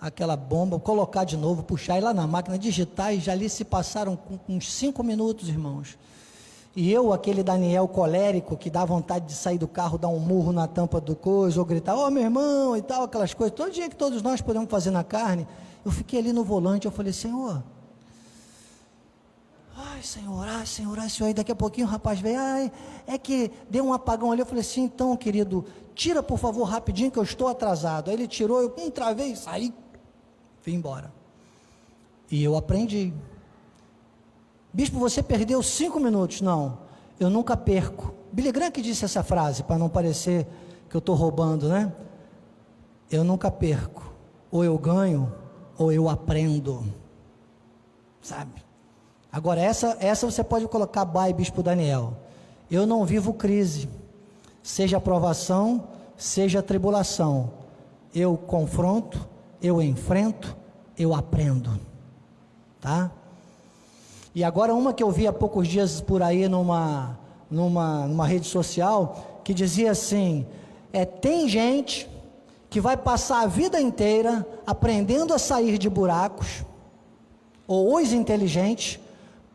aquela bomba, colocar de novo, puxar e lá na máquina digitar e já ali se passaram uns cinco minutos, irmãos. E eu, aquele Daniel colérico que dá vontade de sair do carro, dar um murro na tampa do coisa, ou gritar, ô oh, meu irmão, e tal, aquelas coisas, todo dia que todos nós podemos fazer na carne, eu fiquei ali no volante, eu falei, Senhor, ai Senhor, ai Senhor, ai Senhor, e daqui a pouquinho o rapaz veio, ai, é que deu um apagão ali, eu falei assim, então querido, tira por favor rapidinho que eu estou atrasado. Aí ele tirou, eu um travei, saí, Fui embora. E eu aprendi. Bispo, você perdeu cinco minutos. Não, eu nunca perco. Billy Graham que disse essa frase, para não parecer que eu estou roubando, né? Eu nunca perco. Ou eu ganho, ou eu aprendo. Sabe? Agora, essa, essa você pode colocar by Bispo Daniel. Eu não vivo crise, seja aprovação, seja tribulação. Eu confronto, eu enfrento, eu aprendo. Tá? E agora uma que eu vi há poucos dias por aí numa, numa, numa rede social, que dizia assim, é, tem gente que vai passar a vida inteira aprendendo a sair de buracos, ou os inteligentes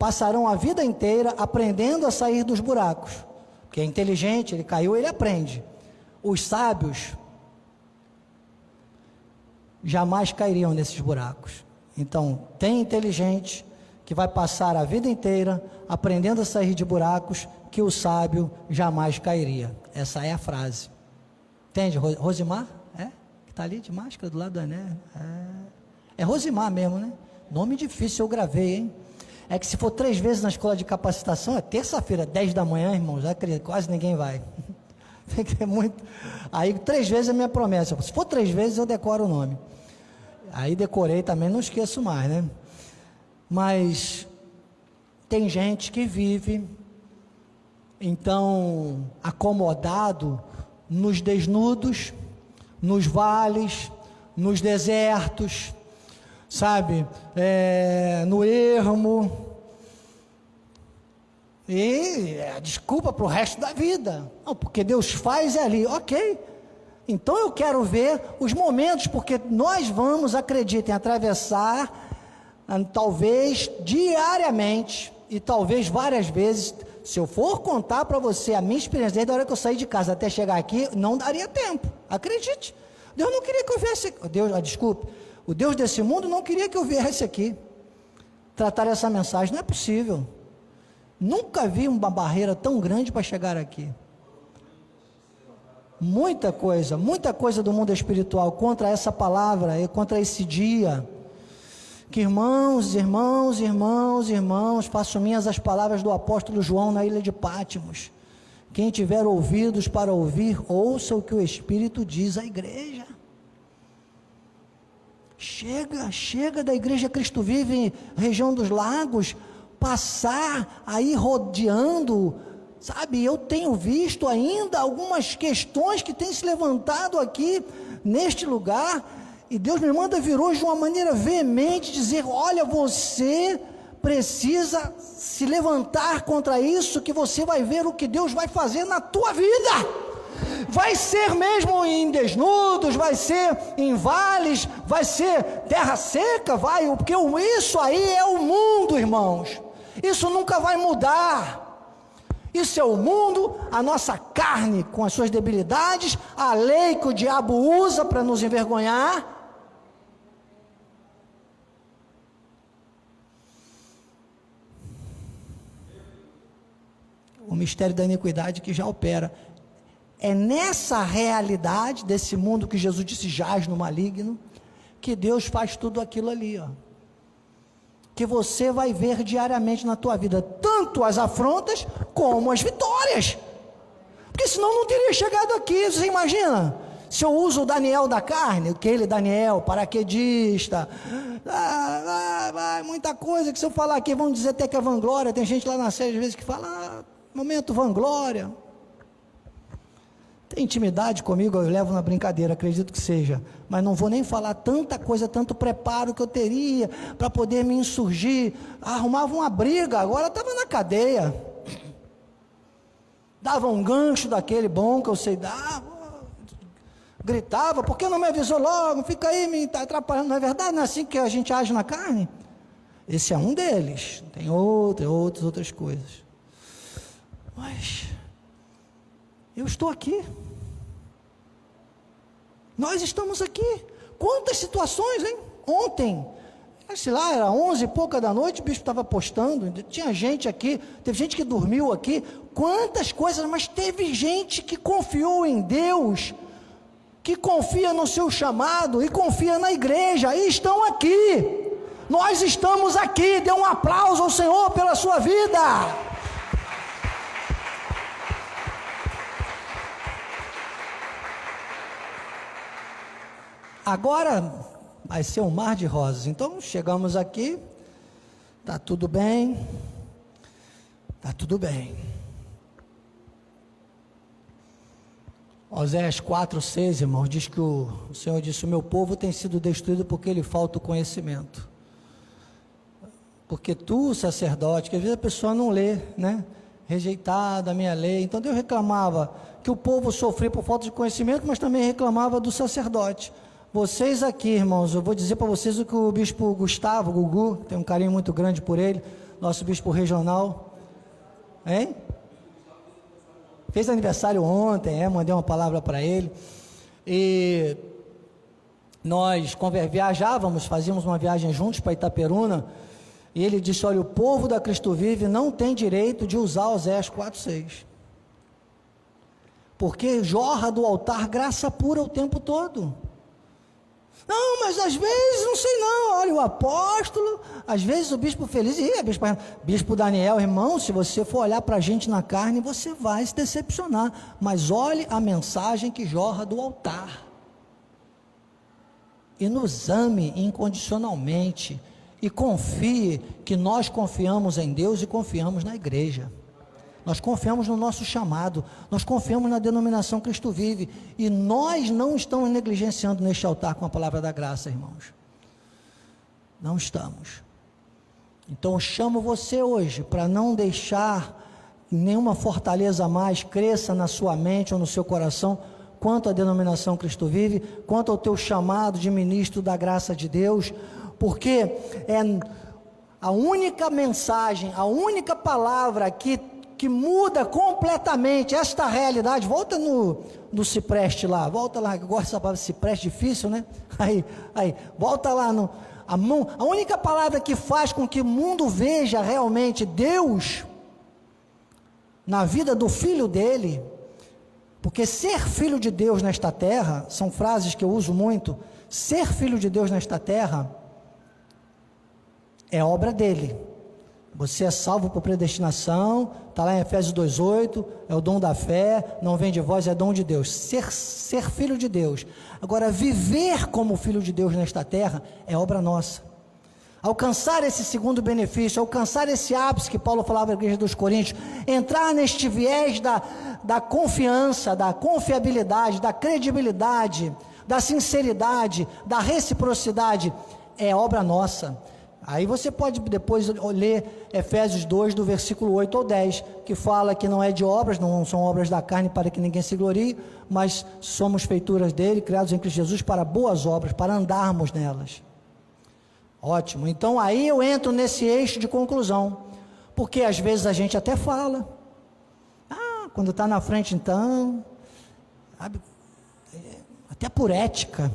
passarão a vida inteira aprendendo a sair dos buracos. Porque é inteligente, ele caiu, ele aprende. Os sábios jamais cairiam nesses buracos. Então, tem inteligente que vai passar a vida inteira aprendendo a sair de buracos que o sábio jamais cairia. Essa é a frase. Entende, Rosimar? É? Que está ali de máscara do lado do Ené. É. é Rosimar mesmo, né? Nome difícil eu gravei, hein? É que se for três vezes na escola de capacitação, é terça-feira, 10 da manhã, irmãos, quase ninguém vai. <laughs> Ter muito. Aí, três vezes é minha promessa. Se for três vezes, eu decoro o nome. Aí decorei também, não esqueço mais, né? Mas tem gente que vive, então, acomodado nos desnudos, nos vales, nos desertos, sabe, é, no ermo. E é, desculpa para o resto da vida. Não, porque Deus faz ali, ok. Então eu quero ver os momentos, porque nós vamos, acreditem, atravessar, ah, talvez diariamente, e talvez várias vezes. Se eu for contar para você a minha experiência, desde a hora que eu saí de casa até chegar aqui, não daria tempo. Acredite. Deus não queria que eu viesse. Deus, ah, desculpe. O Deus desse mundo não queria que eu viesse aqui tratar essa mensagem. Não é possível. Nunca vi uma barreira tão grande para chegar aqui. Muita coisa, muita coisa do mundo espiritual contra essa palavra e contra esse dia. Que irmãos, irmãos, irmãos, irmãos, faço minhas as palavras do apóstolo João na ilha de Pátimos. Quem tiver ouvidos para ouvir, ouça o que o Espírito diz à igreja. Chega, chega da igreja Cristo Vive, região dos lagos, passar aí rodeando, sabe? Eu tenho visto ainda algumas questões que têm se levantado aqui neste lugar, e Deus me manda vir hoje de uma maneira veemente dizer: olha, você precisa se levantar contra isso, que você vai ver o que Deus vai fazer na tua vida. Vai ser mesmo em desnudos, vai ser em vales, vai ser terra seca, vai, porque isso aí é o mundo, irmãos. Isso nunca vai mudar. Isso é o mundo, a nossa carne com as suas debilidades, a lei que o diabo usa para nos envergonhar. O mistério da iniquidade que já opera. É nessa realidade desse mundo que Jesus disse jaz no maligno, que Deus faz tudo aquilo ali, ó. Que você vai ver diariamente na tua vida, tanto as afrontas como as vitórias. Porque senão não teria chegado aqui, você imagina? Se eu uso o Daniel da carne, aquele Daniel, paraquedista, ah, ah, ah, muita coisa que se eu falar aqui vão dizer até que é vanglória. Tem gente lá na série às vezes que fala, ah, momento vanglória. Tem intimidade comigo, eu levo na brincadeira, acredito que seja. Mas não vou nem falar tanta coisa, tanto preparo que eu teria para poder me insurgir. Arrumava uma briga, agora estava na cadeia. Dava um gancho daquele bom que eu sei dar. Gritava, por que não me avisou logo? Fica aí me atrapalhando. Não é verdade? Não é assim que a gente age na carne? Esse é um deles. Tem outras, outras coisas. Mas eu estou aqui. Nós estamos aqui. Quantas situações, hein? Ontem, sei lá, era onze e pouca da noite, o bispo estava postando, tinha gente aqui, teve gente que dormiu aqui, quantas coisas, mas teve gente que confiou em Deus, que confia no seu chamado e confia na igreja, e estão aqui. Nós estamos aqui. Dê um aplauso ao Senhor pela sua vida. Agora vai ser um mar de rosas. Então chegamos aqui, tá tudo bem, tá tudo bem. Oséias 4, 6, irmãos, diz que o, o Senhor disse: O meu povo tem sido destruído porque lhe falta o conhecimento. Porque tu, sacerdote, que às vezes a pessoa não lê, né? Rejeitada a minha lei. Então Deus reclamava que o povo sofria por falta de conhecimento, mas também reclamava do sacerdote. Vocês aqui, irmãos, eu vou dizer para vocês o que o bispo Gustavo, Gugu, tem um carinho muito grande por ele, nosso bispo regional. Hein? Fez aniversário ontem, é, mandei uma palavra para ele. E nós viajávamos, fazíamos uma viagem juntos para Itaperuna, e ele disse: Olha, o povo da Cristo Vive não tem direito de usar o Zés 46. Porque jorra do altar graça pura o tempo todo. Não, mas às vezes, não sei não, olha, o apóstolo, às vezes o bispo feliz, e é bispo, bispo Daniel, irmão, se você for olhar para a gente na carne, você vai se decepcionar, mas olhe a mensagem que jorra do altar, e nos ame incondicionalmente, e confie que nós confiamos em Deus e confiamos na igreja. Nós confiamos no nosso chamado, nós confiamos na denominação Cristo vive, e nós não estamos negligenciando neste altar com a palavra da graça, irmãos. Não estamos. Então eu chamo você hoje para não deixar nenhuma fortaleza mais cresça na sua mente ou no seu coração quanto à denominação Cristo vive, quanto ao teu chamado de ministro da graça de Deus, porque é a única mensagem, a única palavra que que muda completamente esta realidade. Volta no, no cipreste lá, volta lá, eu gosto dessa palavra cipreste, difícil, né? <laughs> Aí, aí, volta lá no. A, mão, a única palavra que faz com que o mundo veja realmente Deus na vida do filho dele, porque ser filho de Deus nesta terra, são frases que eu uso muito, ser filho de Deus nesta terra é obra dele você é salvo por predestinação, está lá em Efésios 2,8, é o dom da fé, não vem de vós, é dom de Deus. Ser, ser filho de Deus. Agora, viver como filho de Deus nesta terra é obra nossa. Alcançar esse segundo benefício, alcançar esse ápice que Paulo falava na igreja dos Coríntios, entrar neste viés da, da confiança, da confiabilidade, da credibilidade, da sinceridade, da reciprocidade, é obra nossa. Aí você pode depois ler Efésios 2, do versículo 8 ao 10, que fala que não é de obras, não são obras da carne para que ninguém se glorie, mas somos feituras dele, criados em Cristo Jesus para boas obras, para andarmos nelas. Ótimo. Então aí eu entro nesse eixo de conclusão, porque às vezes a gente até fala, ah, quando está na frente então, sabe, é, até por ética,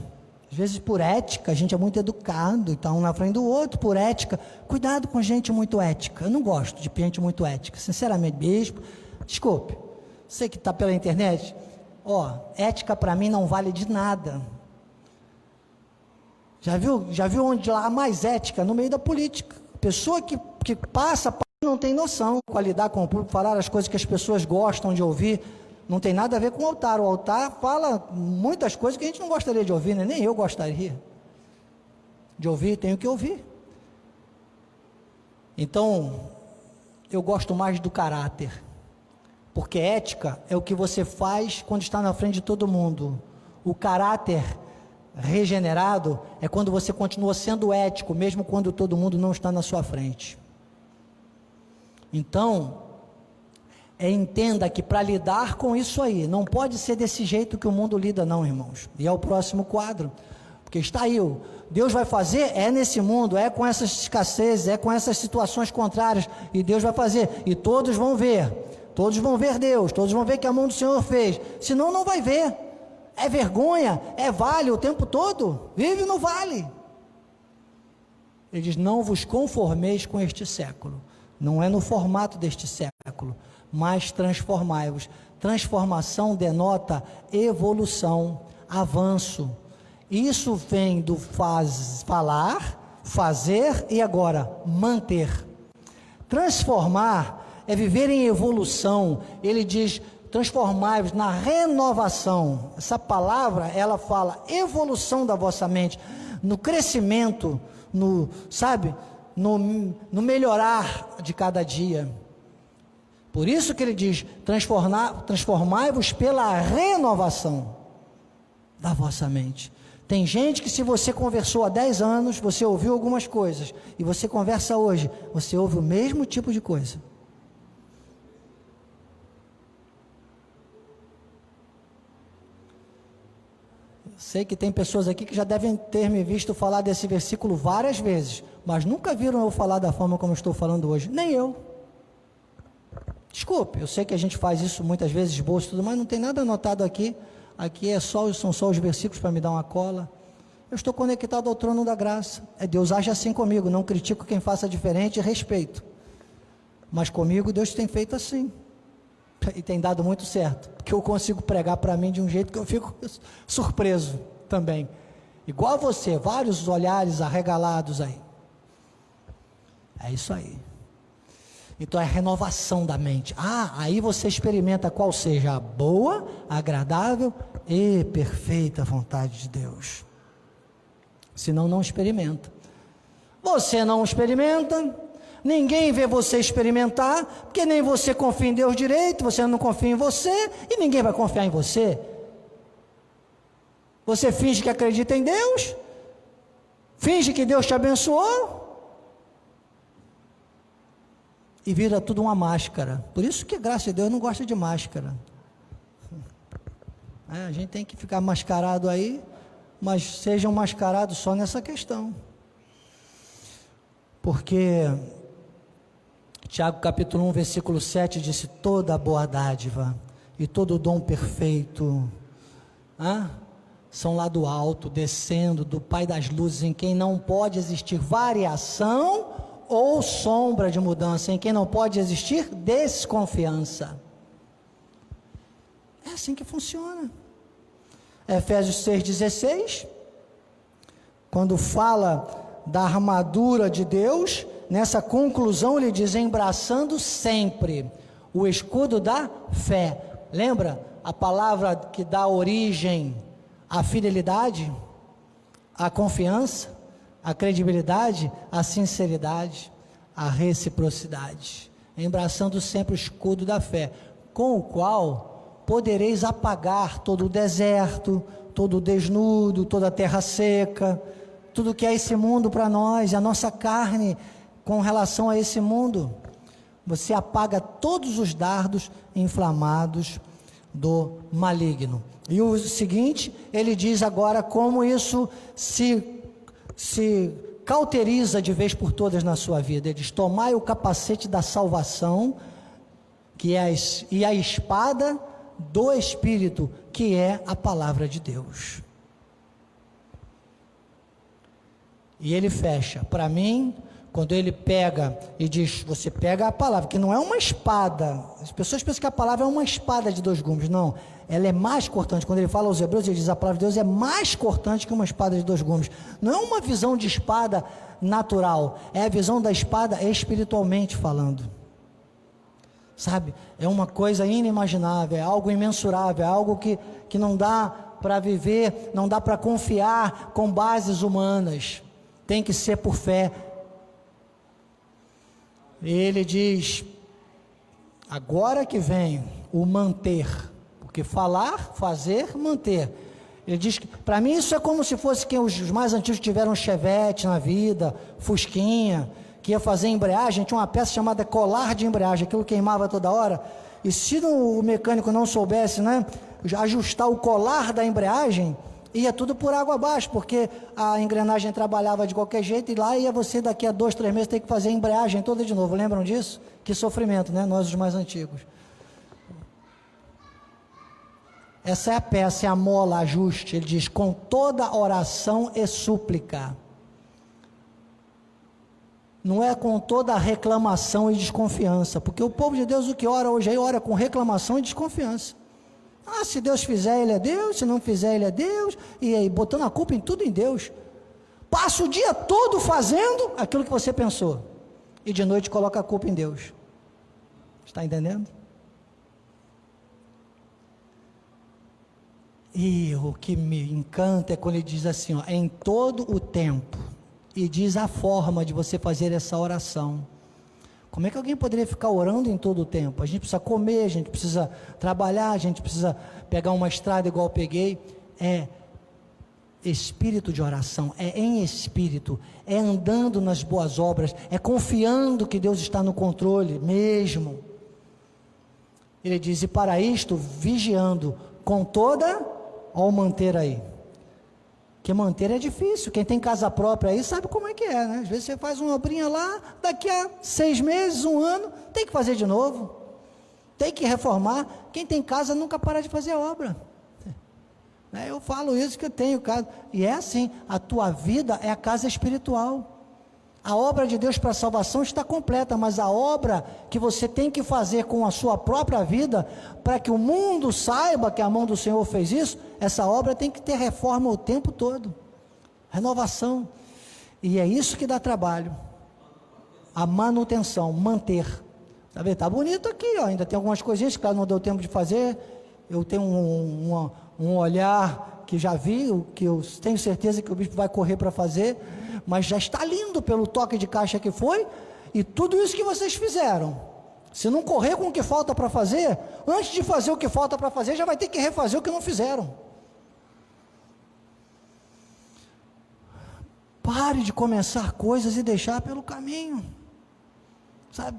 vezes, por ética, a gente é muito educado, então um na frente do outro, por ética. Cuidado com gente muito ética. Eu não gosto de gente muito ética. Sinceramente, bispo, desculpe. Você que está pela internet, ó, ética para mim não vale de nada. Já viu, já viu onde lá há mais ética? No meio da política. Pessoa que, que passa, não tem noção. Qualidade com o público, falar as coisas que as pessoas gostam de ouvir não tem nada a ver com o altar. O altar fala muitas coisas que a gente não gostaria de ouvir, né? nem eu gostaria de ouvir, tenho que ouvir. Então, eu gosto mais do caráter, porque ética é o que você faz quando está na frente de todo mundo. O caráter regenerado é quando você continua sendo ético, mesmo quando todo mundo não está na sua frente. Então, é, entenda que para lidar com isso aí, não pode ser desse jeito que o mundo lida, não, irmãos. E é o próximo quadro. Porque está aí, Deus vai fazer, é nesse mundo, é com essas escassezes, é com essas situações contrárias, e Deus vai fazer, e todos vão ver, todos vão ver Deus, todos vão ver que a mão do Senhor fez, senão não vai ver. É vergonha, é vale o tempo todo, vive no vale. Ele diz: Não vos conformeis com este século, não é no formato deste século, mas transformai-vos. Transformação denota evolução, avanço. Isso vem do faz, falar, fazer e agora manter. Transformar é viver em evolução. Ele diz: transformai-vos na renovação. Essa palavra, ela fala evolução da vossa mente, no crescimento, no, sabe, no, no melhorar de cada dia. Por isso que ele diz: transformai-vos pela renovação da vossa mente. Tem gente que, se você conversou há 10 anos, você ouviu algumas coisas, e você conversa hoje, você ouve o mesmo tipo de coisa. Sei que tem pessoas aqui que já devem ter me visto falar desse versículo várias vezes, mas nunca viram eu falar da forma como estou falando hoje, nem eu. Desculpe, eu sei que a gente faz isso muitas vezes, esboço tudo, mas não tem nada anotado aqui. Aqui é só, são só os versículos para me dar uma cola. Eu estou conectado ao trono da graça. É Deus age assim comigo, não critico quem faça diferente, respeito. Mas comigo Deus tem feito assim. E tem dado muito certo, porque eu consigo pregar para mim de um jeito que eu fico surpreso também. Igual a você, vários olhares arregalados aí. É isso aí. Então é renovação da mente. Ah, aí você experimenta qual seja a boa, agradável e perfeita vontade de Deus. Senão não experimenta. Você não experimenta, ninguém vê você experimentar, porque nem você confia em Deus direito, você não confia em você e ninguém vai confiar em você. Você finge que acredita em Deus, finge que Deus te abençoou, e vira tudo uma máscara. Por isso que, graças a Deus, não gosta de máscara. É, a gente tem que ficar mascarado aí, mas sejam mascarados só nessa questão. Porque Tiago capítulo 1, versículo 7 disse: toda boa dádiva e todo dom perfeito ah, são lá do alto, descendo do Pai das luzes, em quem não pode existir variação ou sombra de mudança, em quem não pode existir desconfiança. É assim que funciona. Efésios 6,16, quando fala da armadura de Deus, nessa conclusão ele diz: embraçando sempre o escudo da fé. Lembra a palavra que dá origem à fidelidade, à confiança? A credibilidade, a sinceridade, a reciprocidade, embraçando sempre o escudo da fé, com o qual podereis apagar todo o deserto, todo o desnudo, toda a terra seca, tudo que é esse mundo para nós, a nossa carne com relação a esse mundo. Você apaga todos os dardos inflamados do maligno. E o seguinte, ele diz agora como isso se se cauteriza de vez por todas na sua vida. Ele diz: Tomai o capacete da salvação, que é a, e a espada do Espírito, que é a palavra de Deus. E ele fecha. Para mim, quando ele pega e diz, você pega a palavra, que não é uma espada. As pessoas pensam que a palavra é uma espada de dois gumes. Não, ela é mais cortante. Quando ele fala aos hebreus, ele diz a palavra de Deus é mais cortante que uma espada de dois gumes. Não é uma visão de espada natural, é a visão da espada espiritualmente falando. Sabe? É uma coisa inimaginável, é algo imensurável, é algo que, que não dá para viver, não dá para confiar com bases humanas. Tem que ser por fé. Ele diz: agora que vem o manter porque falar, fazer, manter. Ele diz que, para mim, isso é como se fosse quem os, mais antigos tiveram chevette na vida, fusquinha, que ia fazer embreagem, tinha uma peça chamada colar de embreagem, aquilo queimava toda hora. E se o mecânico não soubesse, né, ajustar o colar da embreagem, ia tudo por água abaixo, porque a engrenagem trabalhava de qualquer jeito e lá ia você daqui a dois, três meses ter que fazer a embreagem toda de novo. Lembram disso? Que sofrimento, né? Nós os mais antigos. Essa é a peça, é a mola, ajuste. Ele diz: com toda oração e súplica. Não é com toda reclamação e desconfiança, porque o povo de Deus o que ora hoje aí ora com reclamação e desconfiança. Ah, se Deus fizer, Ele é Deus, se não fizer, Ele é Deus, e aí botando a culpa em tudo em Deus. Passa o dia todo fazendo aquilo que você pensou. E de noite coloca a culpa em Deus. Está entendendo? E o que me encanta é quando ele diz assim, ó, em todo o tempo, e diz a forma de você fazer essa oração. Como é que alguém poderia ficar orando em todo o tempo? A gente precisa comer, a gente precisa trabalhar, a gente precisa pegar uma estrada igual eu peguei. É espírito de oração, é em espírito, é andando nas boas obras, é confiando que Deus está no controle mesmo. Ele diz: e para isto, vigiando com toda ao manter aí. Que manter é difícil. Quem tem casa própria aí sabe como é que é, né? Às vezes você faz uma obrinha lá, daqui a seis meses, um ano, tem que fazer de novo. Tem que reformar. Quem tem casa nunca para de fazer obra. É, eu falo isso que eu tenho casa. E é assim: a tua vida é a casa espiritual. A obra de Deus para a salvação está completa, mas a obra que você tem que fazer com a sua própria vida, para que o mundo saiba que a mão do Senhor fez isso, essa obra tem que ter reforma o tempo todo renovação. E é isso que dá trabalho. A manutenção, manter. Tá vendo? Tá bonito aqui, ó. ainda tem algumas coisinhas que não deu tempo de fazer. Eu tenho um, um, um olhar que já vi, que eu tenho certeza que o bispo vai correr para fazer mas já está lindo pelo toque de caixa que foi, e tudo isso que vocês fizeram. Se não correr com o que falta para fazer, antes de fazer o que falta para fazer, já vai ter que refazer o que não fizeram. Pare de começar coisas e deixar pelo caminho. Sabe?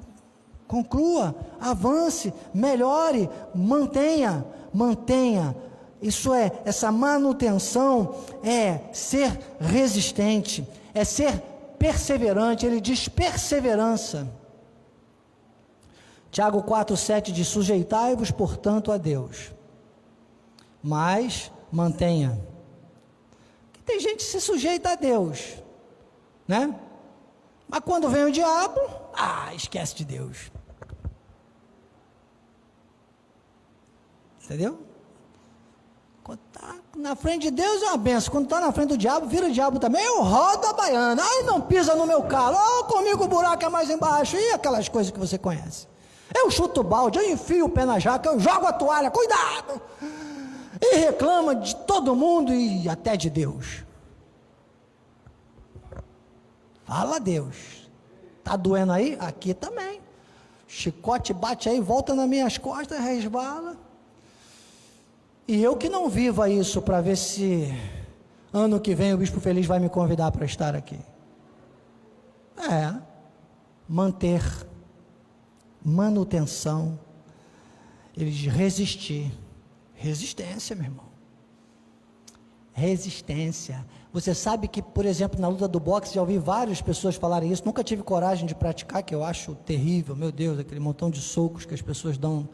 Conclua, avance, melhore, mantenha, mantenha. Isso é, essa manutenção é ser resistente, é ser perseverante, ele diz perseverança. Tiago 4,7 diz: Sujeitai-vos, portanto, a Deus, mas mantenha. Tem gente que se sujeita a Deus, né? Mas quando vem o diabo, ah, esquece de Deus. Entendeu? Quando está na frente de Deus é uma benção. Quando está na frente do diabo, vira o diabo também. Eu rodo a baiana. Ai, não pisa no meu carro. Oh, comigo o buraco é mais embaixo. E aquelas coisas que você conhece. Eu chuto o balde, eu enfio o pé na jaca, eu jogo a toalha. Cuidado! E reclama de todo mundo e até de Deus. Fala Deus. Tá doendo aí? Aqui também. Chicote bate aí, volta nas minhas costas, resbala. E eu que não viva isso para ver se ano que vem o Bispo Feliz vai me convidar para estar aqui. É, manter, manutenção, ele diz resistir. Resistência, meu irmão. Resistência. Você sabe que, por exemplo, na luta do boxe, já ouvi várias pessoas falarem isso, nunca tive coragem de praticar, que eu acho terrível, meu Deus, aquele montão de socos que as pessoas dão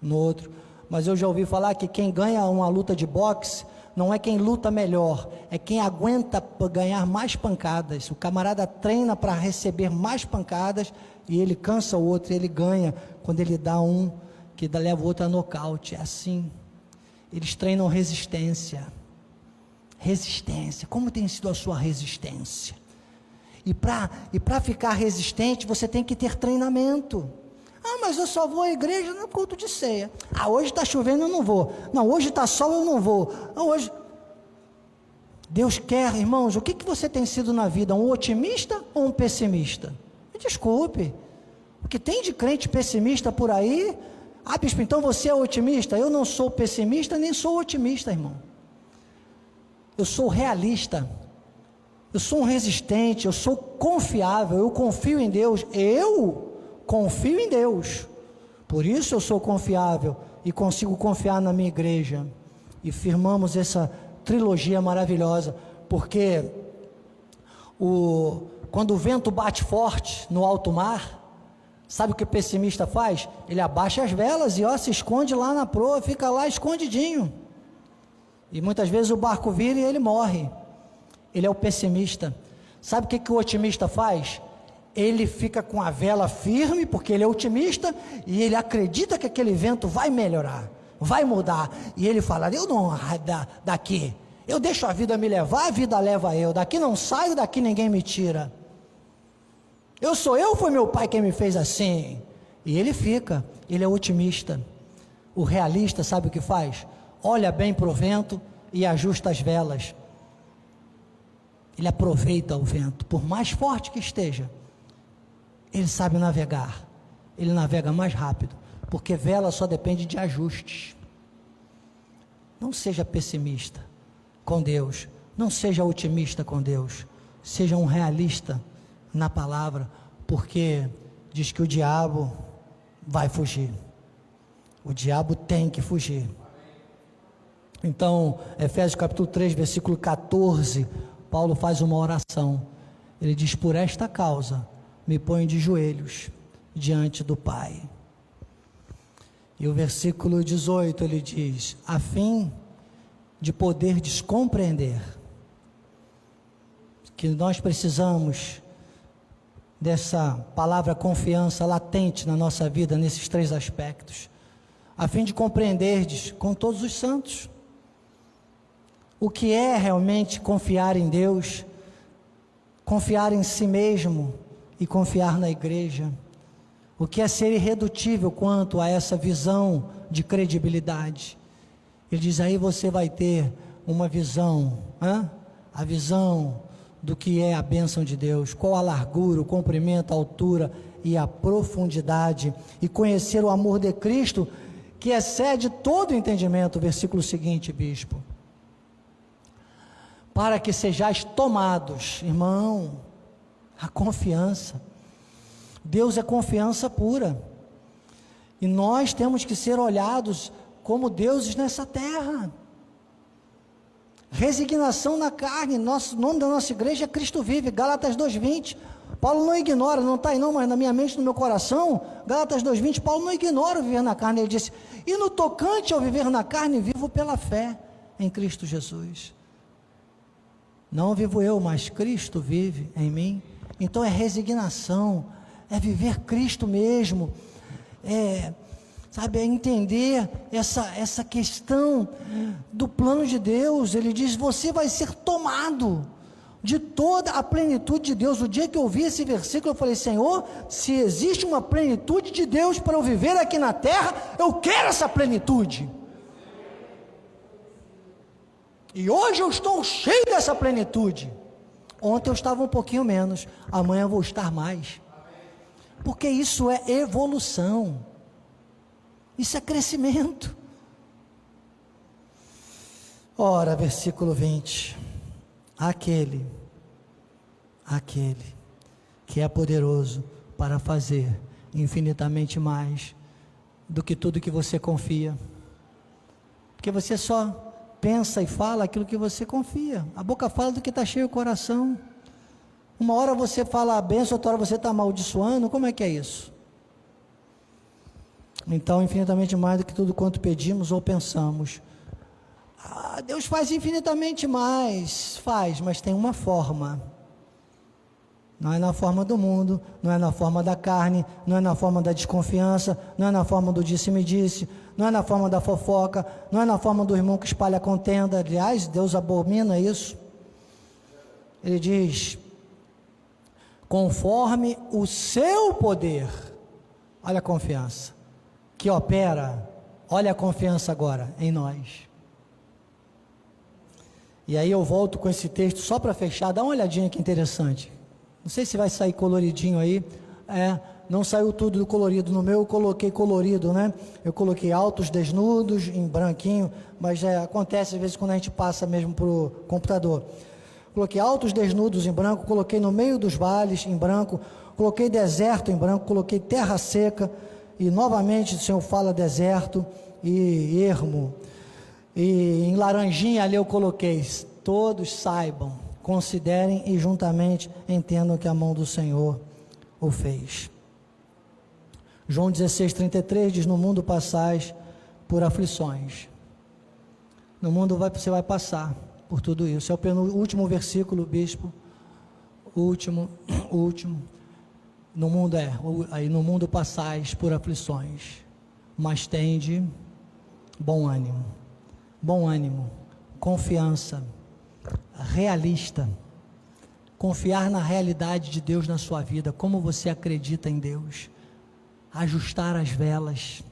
no outro mas eu já ouvi falar que quem ganha uma luta de boxe não é quem luta melhor, é quem aguenta ganhar mais pancadas. O camarada treina para receber mais pancadas e ele cansa o outro, ele ganha quando ele dá um que leva o outro a nocaute. É assim. Eles treinam resistência. Resistência. Como tem sido a sua resistência? E para e ficar resistente, você tem que ter treinamento. Ah, mas eu só vou à igreja no culto de ceia. Ah, hoje está chovendo, eu não vou. Não, hoje está sol, eu não vou. Não, hoje. Deus quer, irmãos, o que, que você tem sido na vida? Um otimista ou um pessimista? Me desculpe. O que tem de crente pessimista por aí? Ah, bispo, então você é otimista? Eu não sou pessimista nem sou otimista, irmão. Eu sou realista. Eu sou um resistente, eu sou confiável, eu confio em Deus. Eu confio em Deus. Por isso eu sou confiável e consigo confiar na minha igreja. E firmamos essa trilogia maravilhosa, porque o, quando o vento bate forte no alto mar, sabe o que o pessimista faz? Ele abaixa as velas e ó, se esconde lá na proa, fica lá escondidinho. E muitas vezes o barco vira e ele morre. Ele é o pessimista. Sabe o que, que o otimista faz? Ele fica com a vela firme, porque ele é otimista e ele acredita que aquele vento vai melhorar, vai mudar. E ele fala: Eu não da, daqui, Eu deixo a vida me levar, a vida leva eu. Daqui não saio, daqui ninguém me tira. Eu sou eu, foi meu pai quem me fez assim. E ele fica, ele é otimista. O realista sabe o que faz? Olha bem para o vento e ajusta as velas. Ele aproveita o vento, por mais forte que esteja. Ele sabe navegar. Ele navega mais rápido, porque vela só depende de ajustes. Não seja pessimista com Deus, não seja otimista com Deus. Seja um realista na palavra, porque diz que o diabo vai fugir. O diabo tem que fugir. Então, Efésios capítulo 3, versículo 14, Paulo faz uma oração. Ele diz: Por esta causa me ponho de joelhos diante do Pai. E o versículo 18 ele diz: A fim de poder descompreender que nós precisamos dessa palavra confiança latente na nossa vida nesses três aspectos, a fim de compreenderdes com todos os santos o que é realmente confiar em Deus, confiar em si mesmo e confiar na igreja. O que é ser irredutível quanto a essa visão de credibilidade. Ele diz: aí você vai ter uma visão, hein? a visão do que é a bênção de Deus, qual a largura, o comprimento, a altura e a profundidade, e conhecer o amor de Cristo que excede todo entendimento. Versículo seguinte, bispo para que sejais tomados, irmão, a confiança. Deus é confiança pura. E nós temos que ser olhados como deuses nessa terra. Resignação na carne, nosso nome da nossa igreja é Cristo vive, Gálatas 2:20. Paulo não ignora, não está aí não, mas na minha mente, no meu coração, Gálatas 2:20, Paulo não ignora o viver na carne, ele disse: "E no tocante ao viver na carne, vivo pela fé em Cristo Jesus." Não vivo eu, mas Cristo vive em mim. Então é resignação, é viver Cristo mesmo, é, sabe, é entender essa, essa questão do plano de Deus. Ele diz: você vai ser tomado de toda a plenitude de Deus. O dia que eu vi esse versículo, eu falei: Senhor, se existe uma plenitude de Deus para eu viver aqui na terra, eu quero essa plenitude. E hoje eu estou cheio dessa plenitude. Ontem eu estava um pouquinho menos, amanhã eu vou estar mais. Porque isso é evolução. Isso é crescimento. Ora, versículo 20. Aquele, aquele que é poderoso para fazer infinitamente mais do que tudo que você confia. Porque você só pensa e fala aquilo que você confia. A boca fala do que está cheio o coração. Uma hora você fala a benção, outra hora você está amaldiçoando. Como é que é isso? Então, infinitamente mais do que tudo quanto pedimos ou pensamos. Ah, Deus faz infinitamente mais. Faz, mas tem uma forma. Não é na forma do mundo, não é na forma da carne, não é na forma da desconfiança, não é na forma do disse-me-disse, não é na forma da fofoca, não é na forma do irmão que espalha contenda. Aliás, Deus abomina isso. Ele diz: conforme o seu poder, olha a confiança, que opera, olha a confiança agora em nós. E aí eu volto com esse texto só para fechar, dá uma olhadinha que interessante. Não sei se vai sair coloridinho aí. É, não saiu tudo do colorido. No meu eu coloquei colorido, né? Eu coloquei altos desnudos em branquinho, mas é, acontece às vezes quando a gente passa mesmo para o computador. Coloquei altos desnudos em branco, coloquei no meio dos vales em branco, coloquei deserto em branco, coloquei terra seca, e novamente o Senhor fala deserto e ermo. E em laranjinha ali eu coloquei, todos saibam considerem e juntamente entendam que a mão do Senhor o fez. João 16, 33 diz: No mundo passais por aflições. No mundo vai, você vai passar por tudo isso. É o último versículo, bispo. Último, último. No mundo é, aí no mundo passais por aflições, mas tende bom ânimo, bom ânimo, confiança realista. Confiar na realidade de Deus na sua vida, como você acredita em Deus. Ajustar as velas.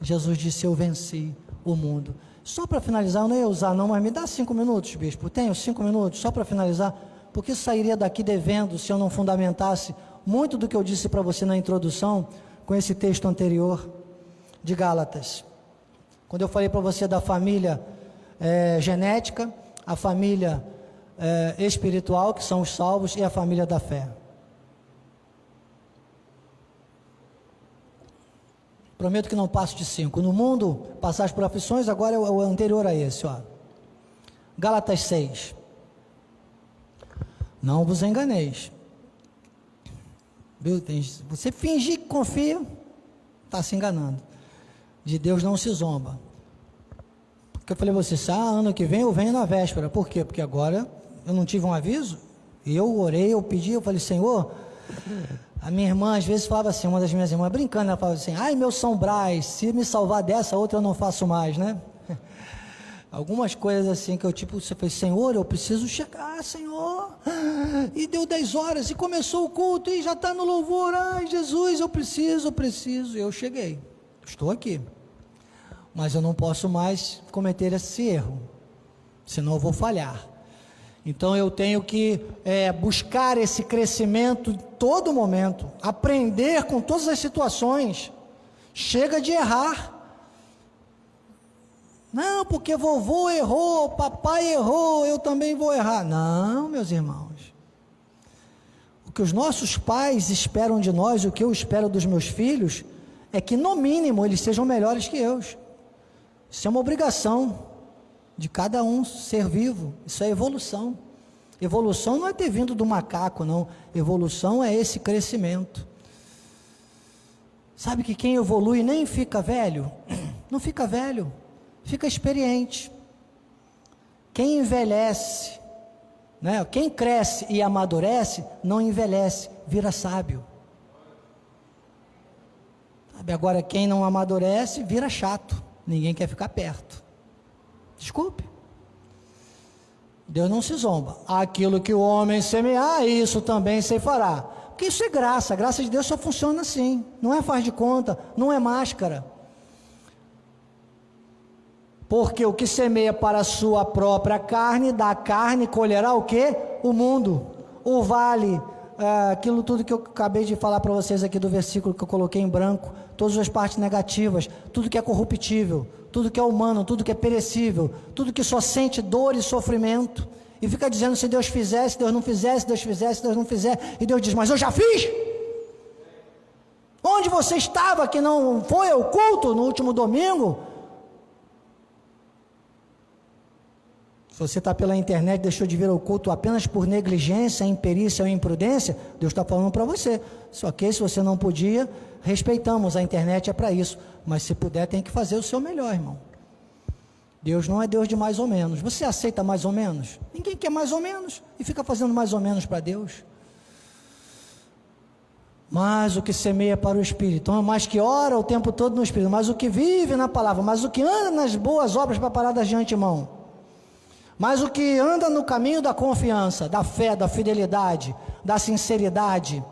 Jesus disse: Eu venci o mundo. Só para finalizar, eu não ia usar, não, mas me dá cinco minutos, bispo. Tenho cinco minutos, só para finalizar, porque sairia daqui devendo se eu não fundamentasse muito do que eu disse para você na introdução com esse texto anterior de Gálatas. Quando eu falei para você da família é, genética, a família é, espiritual, que são os salvos, e a família da fé. Prometo que não passo de cinco. No mundo, passagem por aflições, agora é o anterior a esse, ó. Gálatas 6. Não vos enganeis. Você fingir que confia, está se enganando. De Deus não se zomba. Porque eu falei você, ah, ano que vem eu venho na véspera. Por quê? Porque agora eu não tive um aviso. E eu orei, eu pedi, eu falei, Senhor, a minha irmã às vezes falava assim, uma das minhas irmãs, brincando, ela falava assim, ai meu São Brás, se me salvar dessa, outra eu não faço mais, né? <laughs> Algumas coisas assim que eu tipo, você fez, Senhor, eu preciso chegar, Senhor. E deu 10 horas e começou o culto e já está no louvor. Ai, Jesus, eu preciso, eu preciso. E eu cheguei. Estou aqui. Mas eu não posso mais cometer esse erro. Senão eu vou falhar. Então eu tenho que é, buscar esse crescimento em todo momento, aprender com todas as situações. Chega de errar. Não, porque vovô errou, papai errou, eu também vou errar. Não, meus irmãos. O que os nossos pais esperam de nós, o que eu espero dos meus filhos, é que no mínimo eles sejam melhores que eu. Isso é uma obrigação de cada um ser vivo. Isso é evolução. Evolução não é ter vindo do macaco, não. Evolução é esse crescimento. Sabe que quem evolui nem fica velho? <clears throat> Não fica velho, fica experiente. Quem envelhece, né? quem cresce e amadurece, não envelhece, vira sábio. Sabe, agora quem não amadurece, vira chato. Ninguém quer ficar perto. Desculpe. Deus não se zomba. Aquilo que o homem semear, isso também se fará. Porque isso é graça. A graça de Deus só funciona assim. Não é faz de conta, não é máscara. Porque o que semeia para a sua própria carne, da carne colherá o que? O mundo, o vale, aquilo tudo que eu acabei de falar para vocês aqui do versículo que eu coloquei em branco, todas as partes negativas, tudo que é corruptível, tudo que é humano, tudo que é perecível, tudo que só sente dor e sofrimento, e fica dizendo se Deus fizesse, Deus não fizesse, Deus fizesse, Deus não fizer, e Deus diz, mas eu já fiz. Onde você estava que não foi ao culto no último domingo? Se você está pela internet deixou de vir ao culto apenas por negligência, imperícia ou imprudência, Deus está falando para você. Só que se você não podia, respeitamos, a internet é para isso. Mas se puder, tem que fazer o seu melhor, irmão. Deus não é Deus de mais ou menos. Você aceita mais ou menos? Ninguém quer mais ou menos e fica fazendo mais ou menos para Deus. Mas o que semeia para o Espírito, então, mais que ora o tempo todo no Espírito, mas o que vive na palavra, mas o que anda nas boas obras preparadas de antemão. Mas o que anda no caminho da confiança, da fé, da fidelidade, da sinceridade,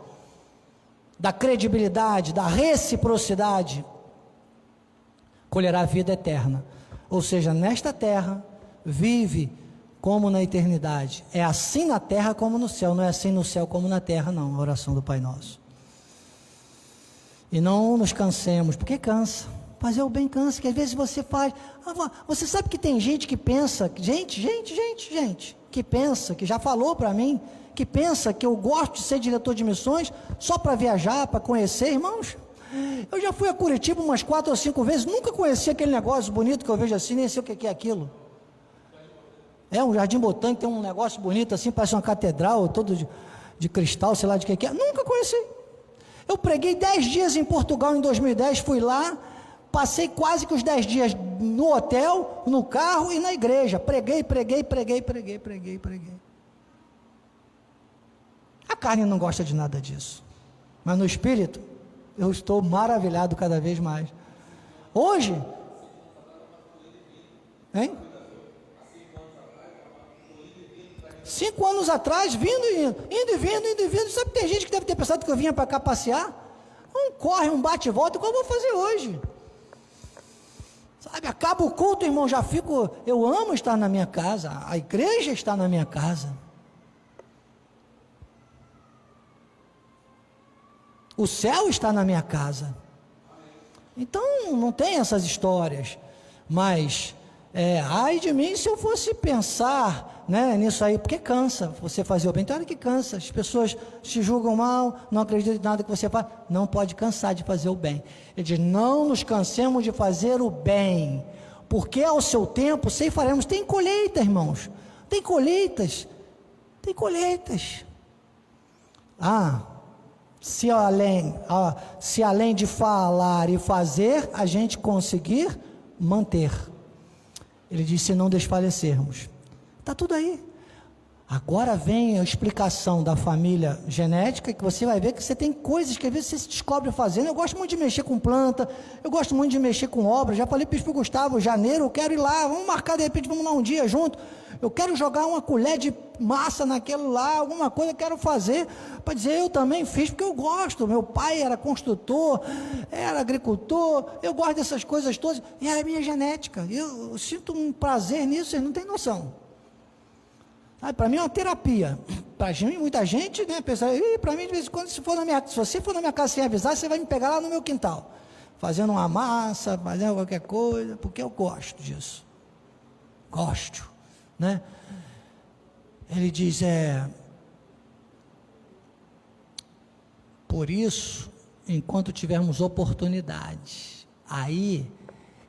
da credibilidade, da reciprocidade, colherá vida eterna. Ou seja, nesta terra, vive como na eternidade. É assim na terra como no céu, não é assim no céu como na terra, não. A oração do Pai Nosso. E não nos cansemos, porque cansa. Fazer o bem cansa, que às vezes você faz. Ah, você sabe que tem gente que pensa, gente, gente, gente, gente, que pensa, que já falou para mim, que pensa que eu gosto de ser diretor de missões só para viajar, para conhecer, irmãos. Eu já fui a Curitiba umas quatro ou cinco vezes, nunca conheci aquele negócio bonito que eu vejo assim, nem sei o que é aquilo. É um jardim botânico, tem um negócio bonito assim, parece uma catedral, todo de, de cristal, sei lá de que é. Nunca conheci. Eu preguei dez dias em Portugal em 2010, fui lá, Passei quase que os dez dias no hotel, no carro e na igreja. Preguei, preguei, preguei, preguei, preguei, preguei. A carne não gosta de nada disso. Mas no espírito, eu estou maravilhado cada vez mais. Hoje, hein? cinco anos atrás, vindo e indo, indo e vindo, indo e vindo. Sabe que tem gente que deve ter pensado que eu vinha para cá passear? Um corre, um bate e volta, como eu vou fazer hoje? Sabe, acaba o culto, irmão, já fico. Eu amo estar na minha casa, a igreja está na minha casa. O céu está na minha casa. Então, não tem essas histórias. Mas, é, ai de mim se eu fosse pensar né, nisso aí, porque cansa você fazer o bem. Tem hora que cansa, as pessoas te julgam mal, não acreditam em nada que você faz. Não pode cansar de fazer o bem. Ele diz: não nos cansemos de fazer o bem, porque ao seu tempo sei faremos. Tem colheita, irmãos, tem colheitas, tem colheitas. Ah, se além, ah, se além de falar e fazer, a gente conseguir manter. Ele diz: se não desfalecermos. Está tudo aí. Agora vem a explicação da família genética, que você vai ver que você tem coisas que às vezes você se descobre fazendo. Eu gosto muito de mexer com planta, eu gosto muito de mexer com obra. Já falei para o Gustavo, janeiro, eu quero ir lá, vamos marcar de repente, vamos lá um dia junto. Eu quero jogar uma colher de massa naquele lá, alguma coisa eu quero fazer, para dizer eu também fiz, porque eu gosto. Meu pai era construtor, era agricultor, eu gosto dessas coisas todas, e é a minha genética. Eu, eu sinto um prazer nisso, vocês não têm noção. Para mim é uma terapia. <coughs> Para muita gente, né, pensa, para mim, de vez em quando, se, for na minha, se você for na minha casa sem avisar, você vai me pegar lá no meu quintal, fazendo uma massa, fazendo qualquer coisa, porque eu gosto disso. Gosto né? Ele diz: é. Por isso, enquanto tivermos oportunidade, aí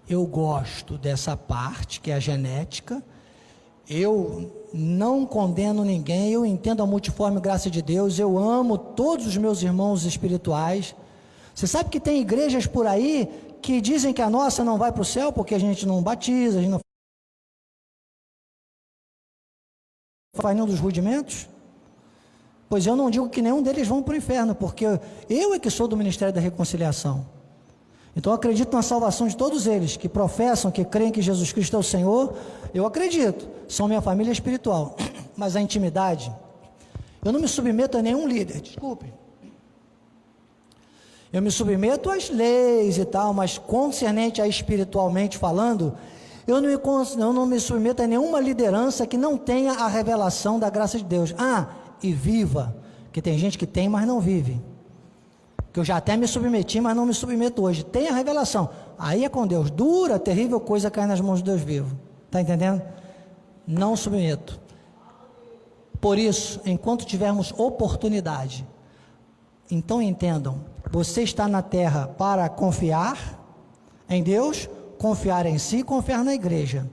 eu gosto dessa parte que é a genética. Eu não condeno ninguém, eu entendo a multiforme graça de Deus, eu amo todos os meus irmãos espirituais. Você sabe que tem igrejas por aí que dizem que a nossa não vai para o céu porque a gente não batiza, a gente não faz nenhum dos rudimentos? Pois eu não digo que nenhum deles vão para o inferno, porque eu é que sou do Ministério da Reconciliação. Então eu acredito na salvação de todos eles que professam, que creem que Jesus Cristo é o Senhor. Eu acredito, são minha família espiritual. <coughs> Mas a intimidade, eu não me submeto a nenhum líder, desculpe. Eu me submeto às leis e tal, mas concernente a espiritualmente falando, eu não, me, eu não me submeto a nenhuma liderança que não tenha a revelação da graça de Deus. Ah, e viva, que tem gente que tem, mas não vive. Que eu já até me submeti, mas não me submeto hoje. Tem a revelação. Aí é com Deus. Dura, terrível coisa cair nas mãos de Deus vivo. Está entendendo? Não submeto. Por isso, enquanto tivermos oportunidade, então entendam: você está na terra para confiar em Deus confiar em si, confiar na igreja.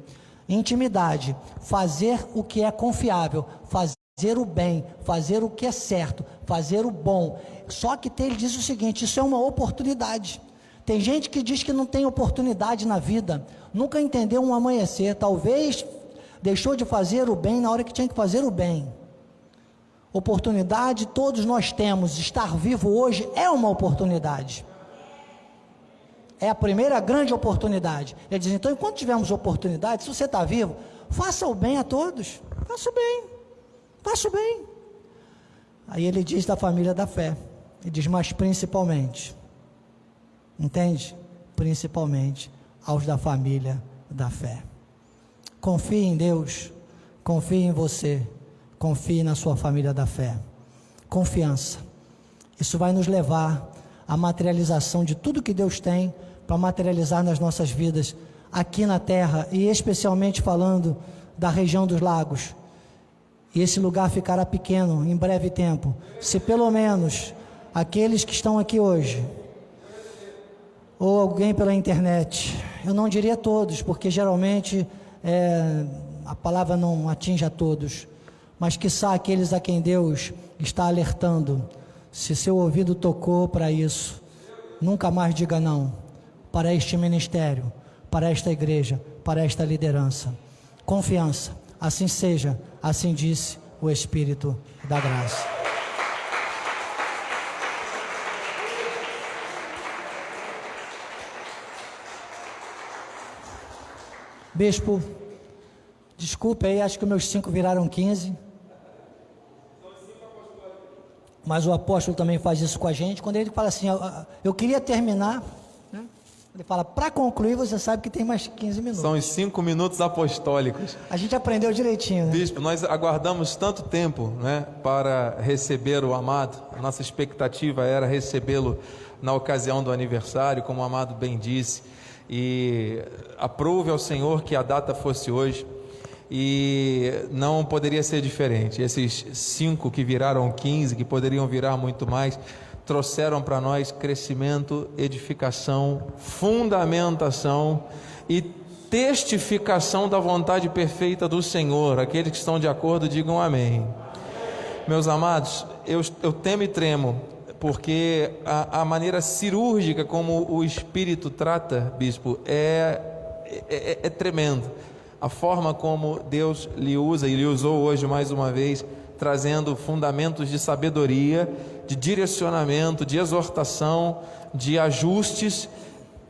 Intimidade, fazer o que é confiável, fazer o bem, fazer o que é certo, fazer o bom. Só que ele diz o seguinte: isso é uma oportunidade. Tem gente que diz que não tem oportunidade na vida, nunca entendeu um amanhecer, talvez deixou de fazer o bem na hora que tinha que fazer o bem. Oportunidade todos nós temos, estar vivo hoje é uma oportunidade. É a primeira grande oportunidade. Ele diz: então, enquanto tivermos oportunidade, se você está vivo, faça o bem a todos. Faça o bem. Faça o bem. Aí ele diz da família da fé. Ele diz, mas principalmente. Entende? Principalmente aos da família da fé. Confie em Deus. Confie em você. Confie na sua família da fé. Confiança. Isso vai nos levar à materialização de tudo que Deus tem para materializar nas nossas vidas aqui na terra e especialmente falando da região dos lagos. E esse lugar ficará pequeno em breve tempo, se pelo menos aqueles que estão aqui hoje. Ou alguém pela internet, eu não diria todos, porque geralmente é, a palavra não atinge a todos, mas quiçá aqueles a quem Deus está alertando, se seu ouvido tocou para isso, nunca mais diga não para este ministério, para esta igreja, para esta liderança. Confiança, assim seja, assim disse o Espírito da graça. Bispo, desculpe aí, acho que meus cinco viraram 15. mas o apóstolo também faz isso com a gente, quando ele fala assim, eu queria terminar, né? ele fala, para concluir, você sabe que tem mais 15 minutos. São os cinco minutos apostólicos. A gente aprendeu direitinho, né? Bispo, nós aguardamos tanto tempo né, para receber o amado, a nossa expectativa era recebê-lo na ocasião do aniversário, como o amado bem disse, e aprove ao Senhor que a data fosse hoje e não poderia ser diferente. Esses cinco que viraram 15, que poderiam virar muito mais, trouxeram para nós crescimento, edificação, fundamentação e testificação da vontade perfeita do Senhor. Aqueles que estão de acordo, digam amém. Meus amados, eu, eu temo e tremo, porque a, a maneira cirúrgica como o Espírito trata, bispo, é, é, é, é tremendo a forma como Deus lhe usa e lhe usou hoje mais uma vez, trazendo fundamentos de sabedoria, de direcionamento, de exortação, de ajustes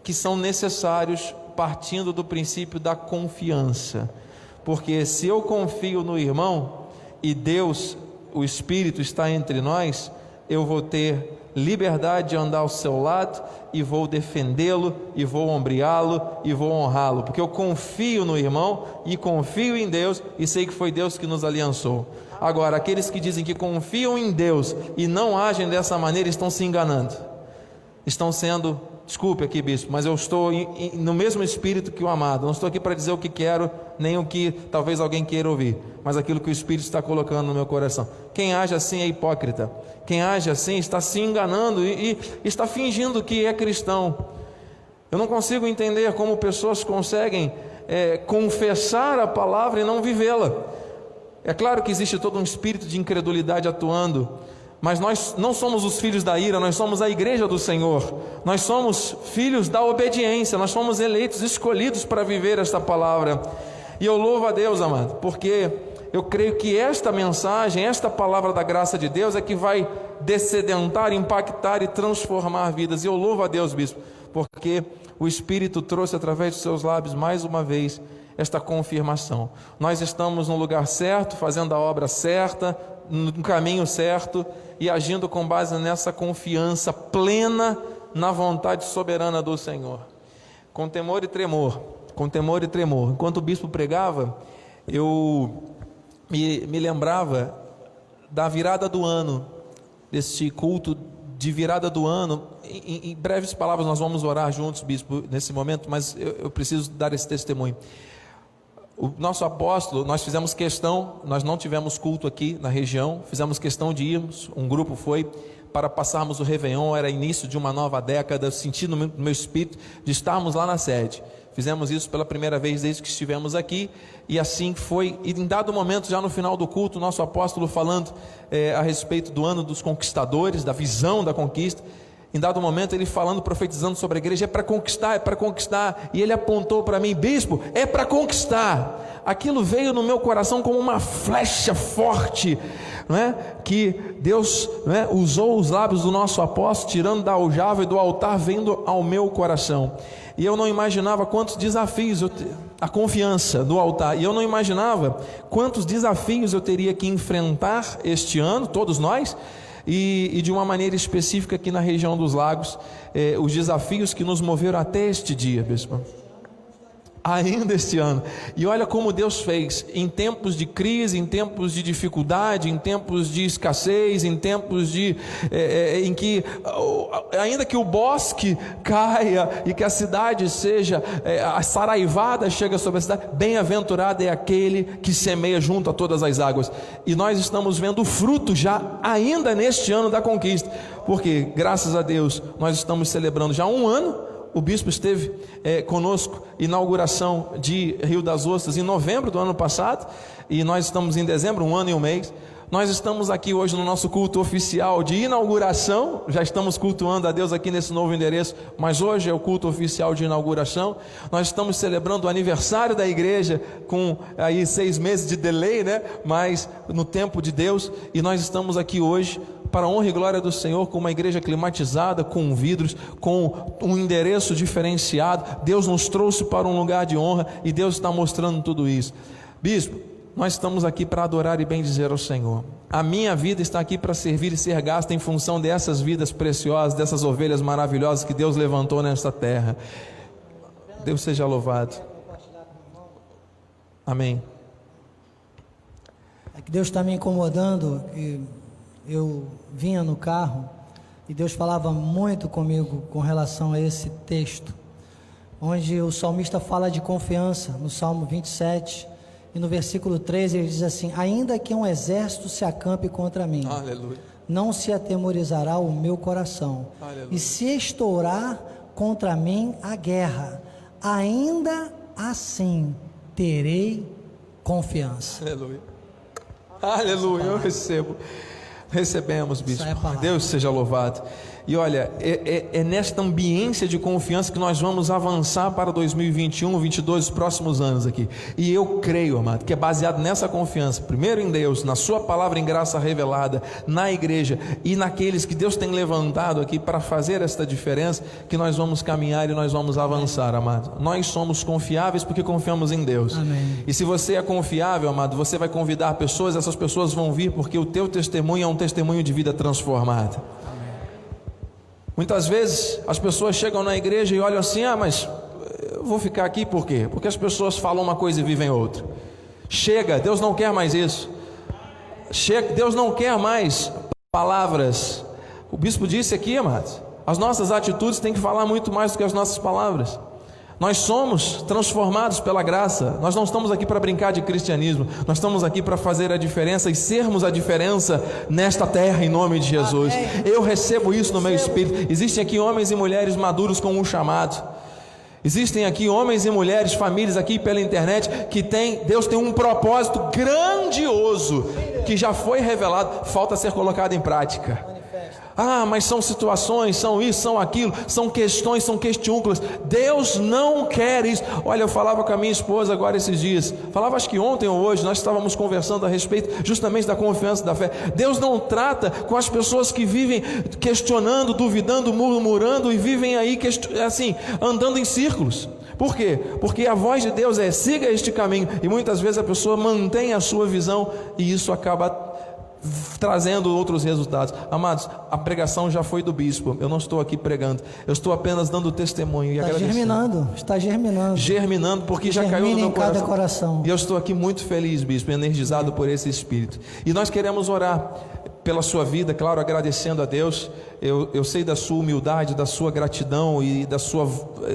que são necessários partindo do princípio da confiança. Porque se eu confio no irmão e Deus, o Espírito está entre nós, eu vou ter liberdade de andar ao seu lado e vou defendê-lo, e vou ombreá-lo, e vou honrá-lo, porque eu confio no irmão e confio em Deus e sei que foi Deus que nos aliançou. Agora, aqueles que dizem que confiam em Deus e não agem dessa maneira estão se enganando, estão sendo Desculpe aqui, bispo, mas eu estou em, em, no mesmo espírito que o amado. Não estou aqui para dizer o que quero, nem o que talvez alguém queira ouvir, mas aquilo que o Espírito está colocando no meu coração. Quem age assim é hipócrita. Quem age assim está se enganando e, e está fingindo que é cristão. Eu não consigo entender como pessoas conseguem é, confessar a palavra e não vivê-la. É claro que existe todo um espírito de incredulidade atuando mas nós não somos os filhos da ira, nós somos a igreja do Senhor. Nós somos filhos da obediência, nós somos eleitos, escolhidos para viver esta palavra. E eu louvo a Deus, amado, porque eu creio que esta mensagem, esta palavra da graça de Deus é que vai descedentar, impactar e transformar vidas. E eu louvo a Deus, bispo, porque o Espírito trouxe através de seus lábios mais uma vez esta confirmação. Nós estamos no lugar certo, fazendo a obra certa, no caminho certo e agindo com base nessa confiança plena na vontade soberana do Senhor. Com temor e tremor, com temor e tremor. Enquanto o bispo pregava, eu me, me lembrava da virada do ano, desse culto de virada do ano. Em, em, breves palavras, nós vamos orar juntos, bispo, nesse momento, mas eu, eu preciso dar esse testemunho. O nosso apóstolo, nós fizemos questão, nós não tivemos culto aqui na região, fizemos questão de irmos, um grupo foi para passarmos o Réveillon, era início de uma nova década, senti no meu espírito de estarmos lá na sede. Fizemos isso pela primeira vez desde que estivemos aqui, e assim foi. E em dado momento, já no final do culto, nosso apóstolo falando é, a respeito do ano dos conquistadores, da visão da conquista, em dado momento, ele falando, profetizando sobre a igreja, é para conquistar, é para conquistar. E ele apontou para mim, bispo, é para conquistar. Aquilo veio no meu coração como uma flecha forte, não é? que Deus é? usou os lábios do nosso apóstolo, tirando da aljava e do altar, vendo ao meu coração. E eu não imaginava quantos desafios, eu te... a confiança do altar, e eu não imaginava quantos desafios eu teria que enfrentar este ano, todos nós e, e de uma maneira específica aqui na região dos lagos, eh, os desafios que nos moveram até este dia, bispo ainda este ano. E olha como Deus fez em tempos de crise, em tempos de dificuldade, em tempos de escassez, em tempos de é, é, em que ainda que o bosque <laughs> caia e que a cidade seja é, a saraivada chega sobre a cidade, bem-aventurado é aquele que semeia junto a todas as águas. E nós estamos vendo o fruto já ainda neste ano da conquista, porque graças a Deus nós estamos celebrando já um ano o bispo esteve é, conosco, inauguração de Rio das Ostras, em novembro do ano passado, e nós estamos em dezembro, um ano e um mês. Nós estamos aqui hoje no nosso culto oficial de inauguração, já estamos cultuando a Deus aqui nesse novo endereço, mas hoje é o culto oficial de inauguração. Nós estamos celebrando o aniversário da igreja com aí seis meses de delay, né? Mas no tempo de Deus, e nós estamos aqui hoje para a honra e glória do Senhor, com uma igreja climatizada, com vidros, com um endereço diferenciado. Deus nos trouxe para um lugar de honra e Deus está mostrando tudo isso. Bispo, nós estamos aqui para adorar e bendizer ao Senhor. A minha vida está aqui para servir e ser gasta em função dessas vidas preciosas, dessas ovelhas maravilhosas que Deus levantou nesta terra. Deus seja louvado. Amém. É que Deus está me incomodando. Que eu vinha no carro e Deus falava muito comigo com relação a esse texto, onde o salmista fala de confiança, no Salmo 27 e no versículo 13 ele diz assim: Ainda que um exército se acampe contra mim, Aleluia. não se atemorizará o meu coração. Aleluia. E se estourar contra mim a guerra, ainda assim terei confiança. Aleluia. Aleluia. Eu recebo. Recebemos, bispo. É palavra. Deus seja louvado. E olha, é, é- é nesta ambiência de confiança que nós vamos avançar para 2021, 22, os próximos anos aqui. E eu creio, amado, que é baseado nessa confiança, primeiro em Deus, na Sua palavra em graça revelada, na igreja e naqueles que Deus tem levantado aqui para fazer esta diferença, que nós vamos caminhar e nós vamos avançar, amado. Nós somos confiáveis porque confiamos em Deus. Amém. E se você é confiável, amado, você vai convidar pessoas, essas pessoas vão vir porque o teu testemunho é um testemunho de vida transformada. Muitas vezes as pessoas chegam na igreja e olham assim: ah, mas eu vou ficar aqui por quê? Porque as pessoas falam uma coisa e vivem outra. Chega, Deus não quer mais isso. Chega, Deus não quer mais palavras. O bispo disse aqui, amados, as nossas atitudes têm que falar muito mais do que as nossas palavras. Nós somos transformados pela graça. Nós não estamos aqui para brincar de cristianismo. Nós estamos aqui para fazer a diferença e sermos a diferença nesta terra em nome de Jesus. Amém. Eu recebo isso no meu espírito. Existem aqui homens e mulheres maduros com um chamado. Existem aqui homens e mulheres, famílias aqui pela internet que tem, Deus tem um propósito grandioso que já foi revelado, falta ser colocado em prática. Ah, mas são situações, são isso, são aquilo, são questões, são questiúnculas. Deus não quer isso. Olha, eu falava com a minha esposa agora esses dias, falava acho que ontem ou hoje, nós estávamos conversando a respeito justamente da confiança da fé. Deus não trata com as pessoas que vivem questionando, duvidando, murmurando e vivem aí assim, andando em círculos. Por quê? Porque a voz de Deus é siga este caminho e muitas vezes a pessoa mantém a sua visão e isso acaba trazendo outros resultados. Amados, a pregação já foi do bispo. Eu não estou aqui pregando. Eu estou apenas dando testemunho e Está agradecendo. germinando, está germinando. Germinando, porque já caiu no meu em cada coração. coração. E eu estou aqui muito feliz, bispo, energizado por esse espírito. E nós queremos orar pela sua vida, claro, agradecendo a Deus. Eu, eu sei da sua humildade, da sua gratidão e da sua,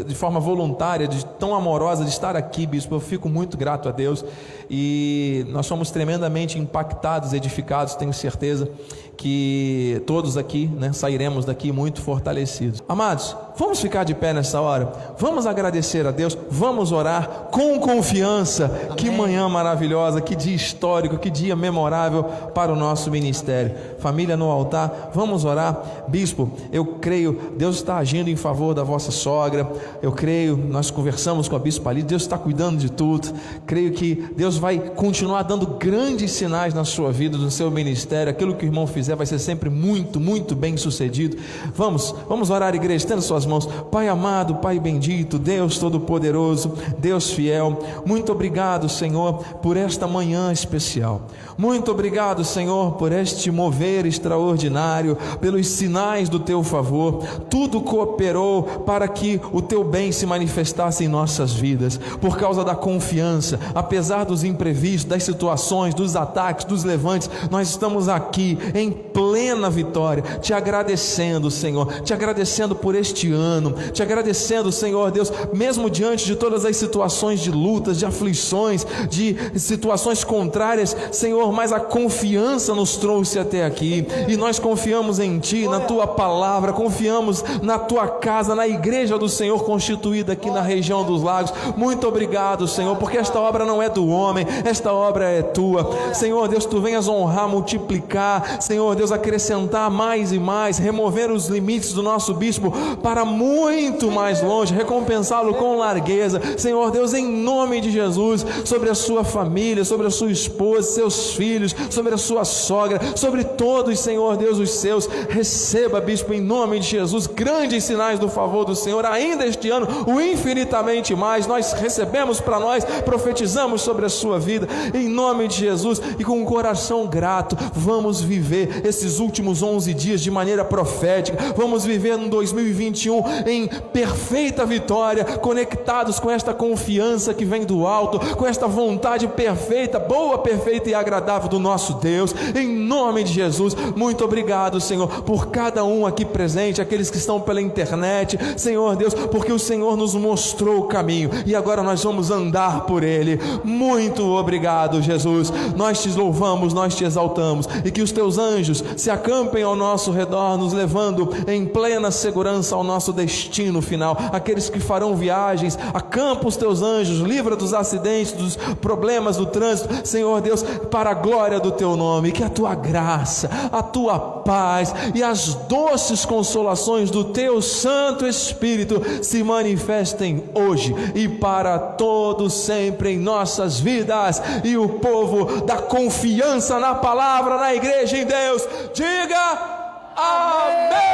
de forma voluntária, de tão amorosa de estar aqui, bispo. Eu fico muito grato a Deus. E nós somos tremendamente impactados, edificados, tenho certeza que todos aqui né, sairemos daqui muito fortalecidos. Amados, vamos ficar de pé nessa hora, vamos agradecer a Deus, vamos orar com confiança. Que manhã maravilhosa, que dia histórico, que dia memorável para o nosso ministério. Família no altar, vamos orar. Bispo, eu creio, Deus está agindo em favor da vossa sogra. Eu creio, nós conversamos com a bispa ali, Deus está cuidando de tudo. Creio que Deus vai continuar dando grandes sinais na sua vida, no seu ministério. Aquilo que o irmão fizer vai ser sempre muito, muito bem sucedido. Vamos, vamos orar, igreja, estenda suas mãos. Pai amado, Pai bendito, Deus todo-poderoso, Deus fiel, muito obrigado, Senhor, por esta manhã especial. Muito obrigado, Senhor, por este mover extraordinário, pelos sinais do teu favor. Tudo cooperou para que o teu bem se manifestasse em nossas vidas, por causa da confiança, apesar dos imprevistos, das situações, dos ataques, dos levantes, nós estamos aqui em plena vitória, te agradecendo, Senhor, te agradecendo por este ano, te agradecendo, Senhor Deus, mesmo diante de todas as situações de lutas, de aflições, de situações contrárias, Senhor, mas a confiança nos trouxe até aqui e nós confiamos em Ti, na Tua palavra, confiamos na Tua casa, na igreja do Senhor constituída aqui na região dos lagos. Muito obrigado, Senhor, porque esta obra não é do homem, esta obra é Tua. Senhor Deus, Tu venhas honrar, multiplicar, Senhor Deus, acrescentar mais e mais, remover os limites do nosso bispo para muito mais longe, recompensá-lo com largueza. Senhor Deus, em nome de Jesus, sobre a sua família, sobre a sua esposa, seus filhos, sobre a sua sogra, sobre todos, Senhor Deus, os seus, receba bispo, em nome de Jesus, grandes sinais do favor do Senhor, ainda este ano, o infinitamente mais. Nós recebemos para nós, profetizamos sobre a sua vida, em nome de Jesus, e com um coração grato, vamos viver esses últimos 11 dias de maneira profética, vamos viver no 2021 em perfeita vitória, conectados com esta confiança que vem do alto, com esta vontade perfeita, boa, perfeita e agradável do nosso Deus, em nome de Jesus. Muito obrigado, Senhor, por cada um aqui presente, aqueles que estão pela internet, Senhor Deus, porque o Senhor nos mostrou o caminho e agora nós vamos andar por ele. Muito obrigado, Jesus. Nós te louvamos, nós te exaltamos e que os teus anjos se acampem ao nosso redor, nos levando em plena segurança ao nosso destino final. Aqueles que farão viagens, acampa os teus anjos, livra dos acidentes, dos problemas do trânsito, Senhor Deus, para a glória do teu nome, que a tua graça, a tua paz e as doces consolações do teu Santo Espírito se manifestem hoje e para todos sempre em nossas vidas. E o povo da confiança na palavra, na igreja em Deus, diga amém.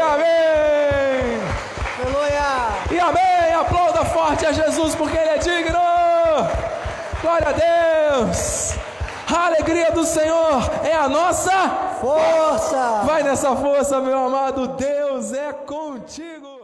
Amém. Aleluia! E amém. Aplauda forte a Jesus porque ele é digno. Glória a Deus. A alegria do Senhor é a nossa Força! Vai nessa força, meu amado. Deus é contigo.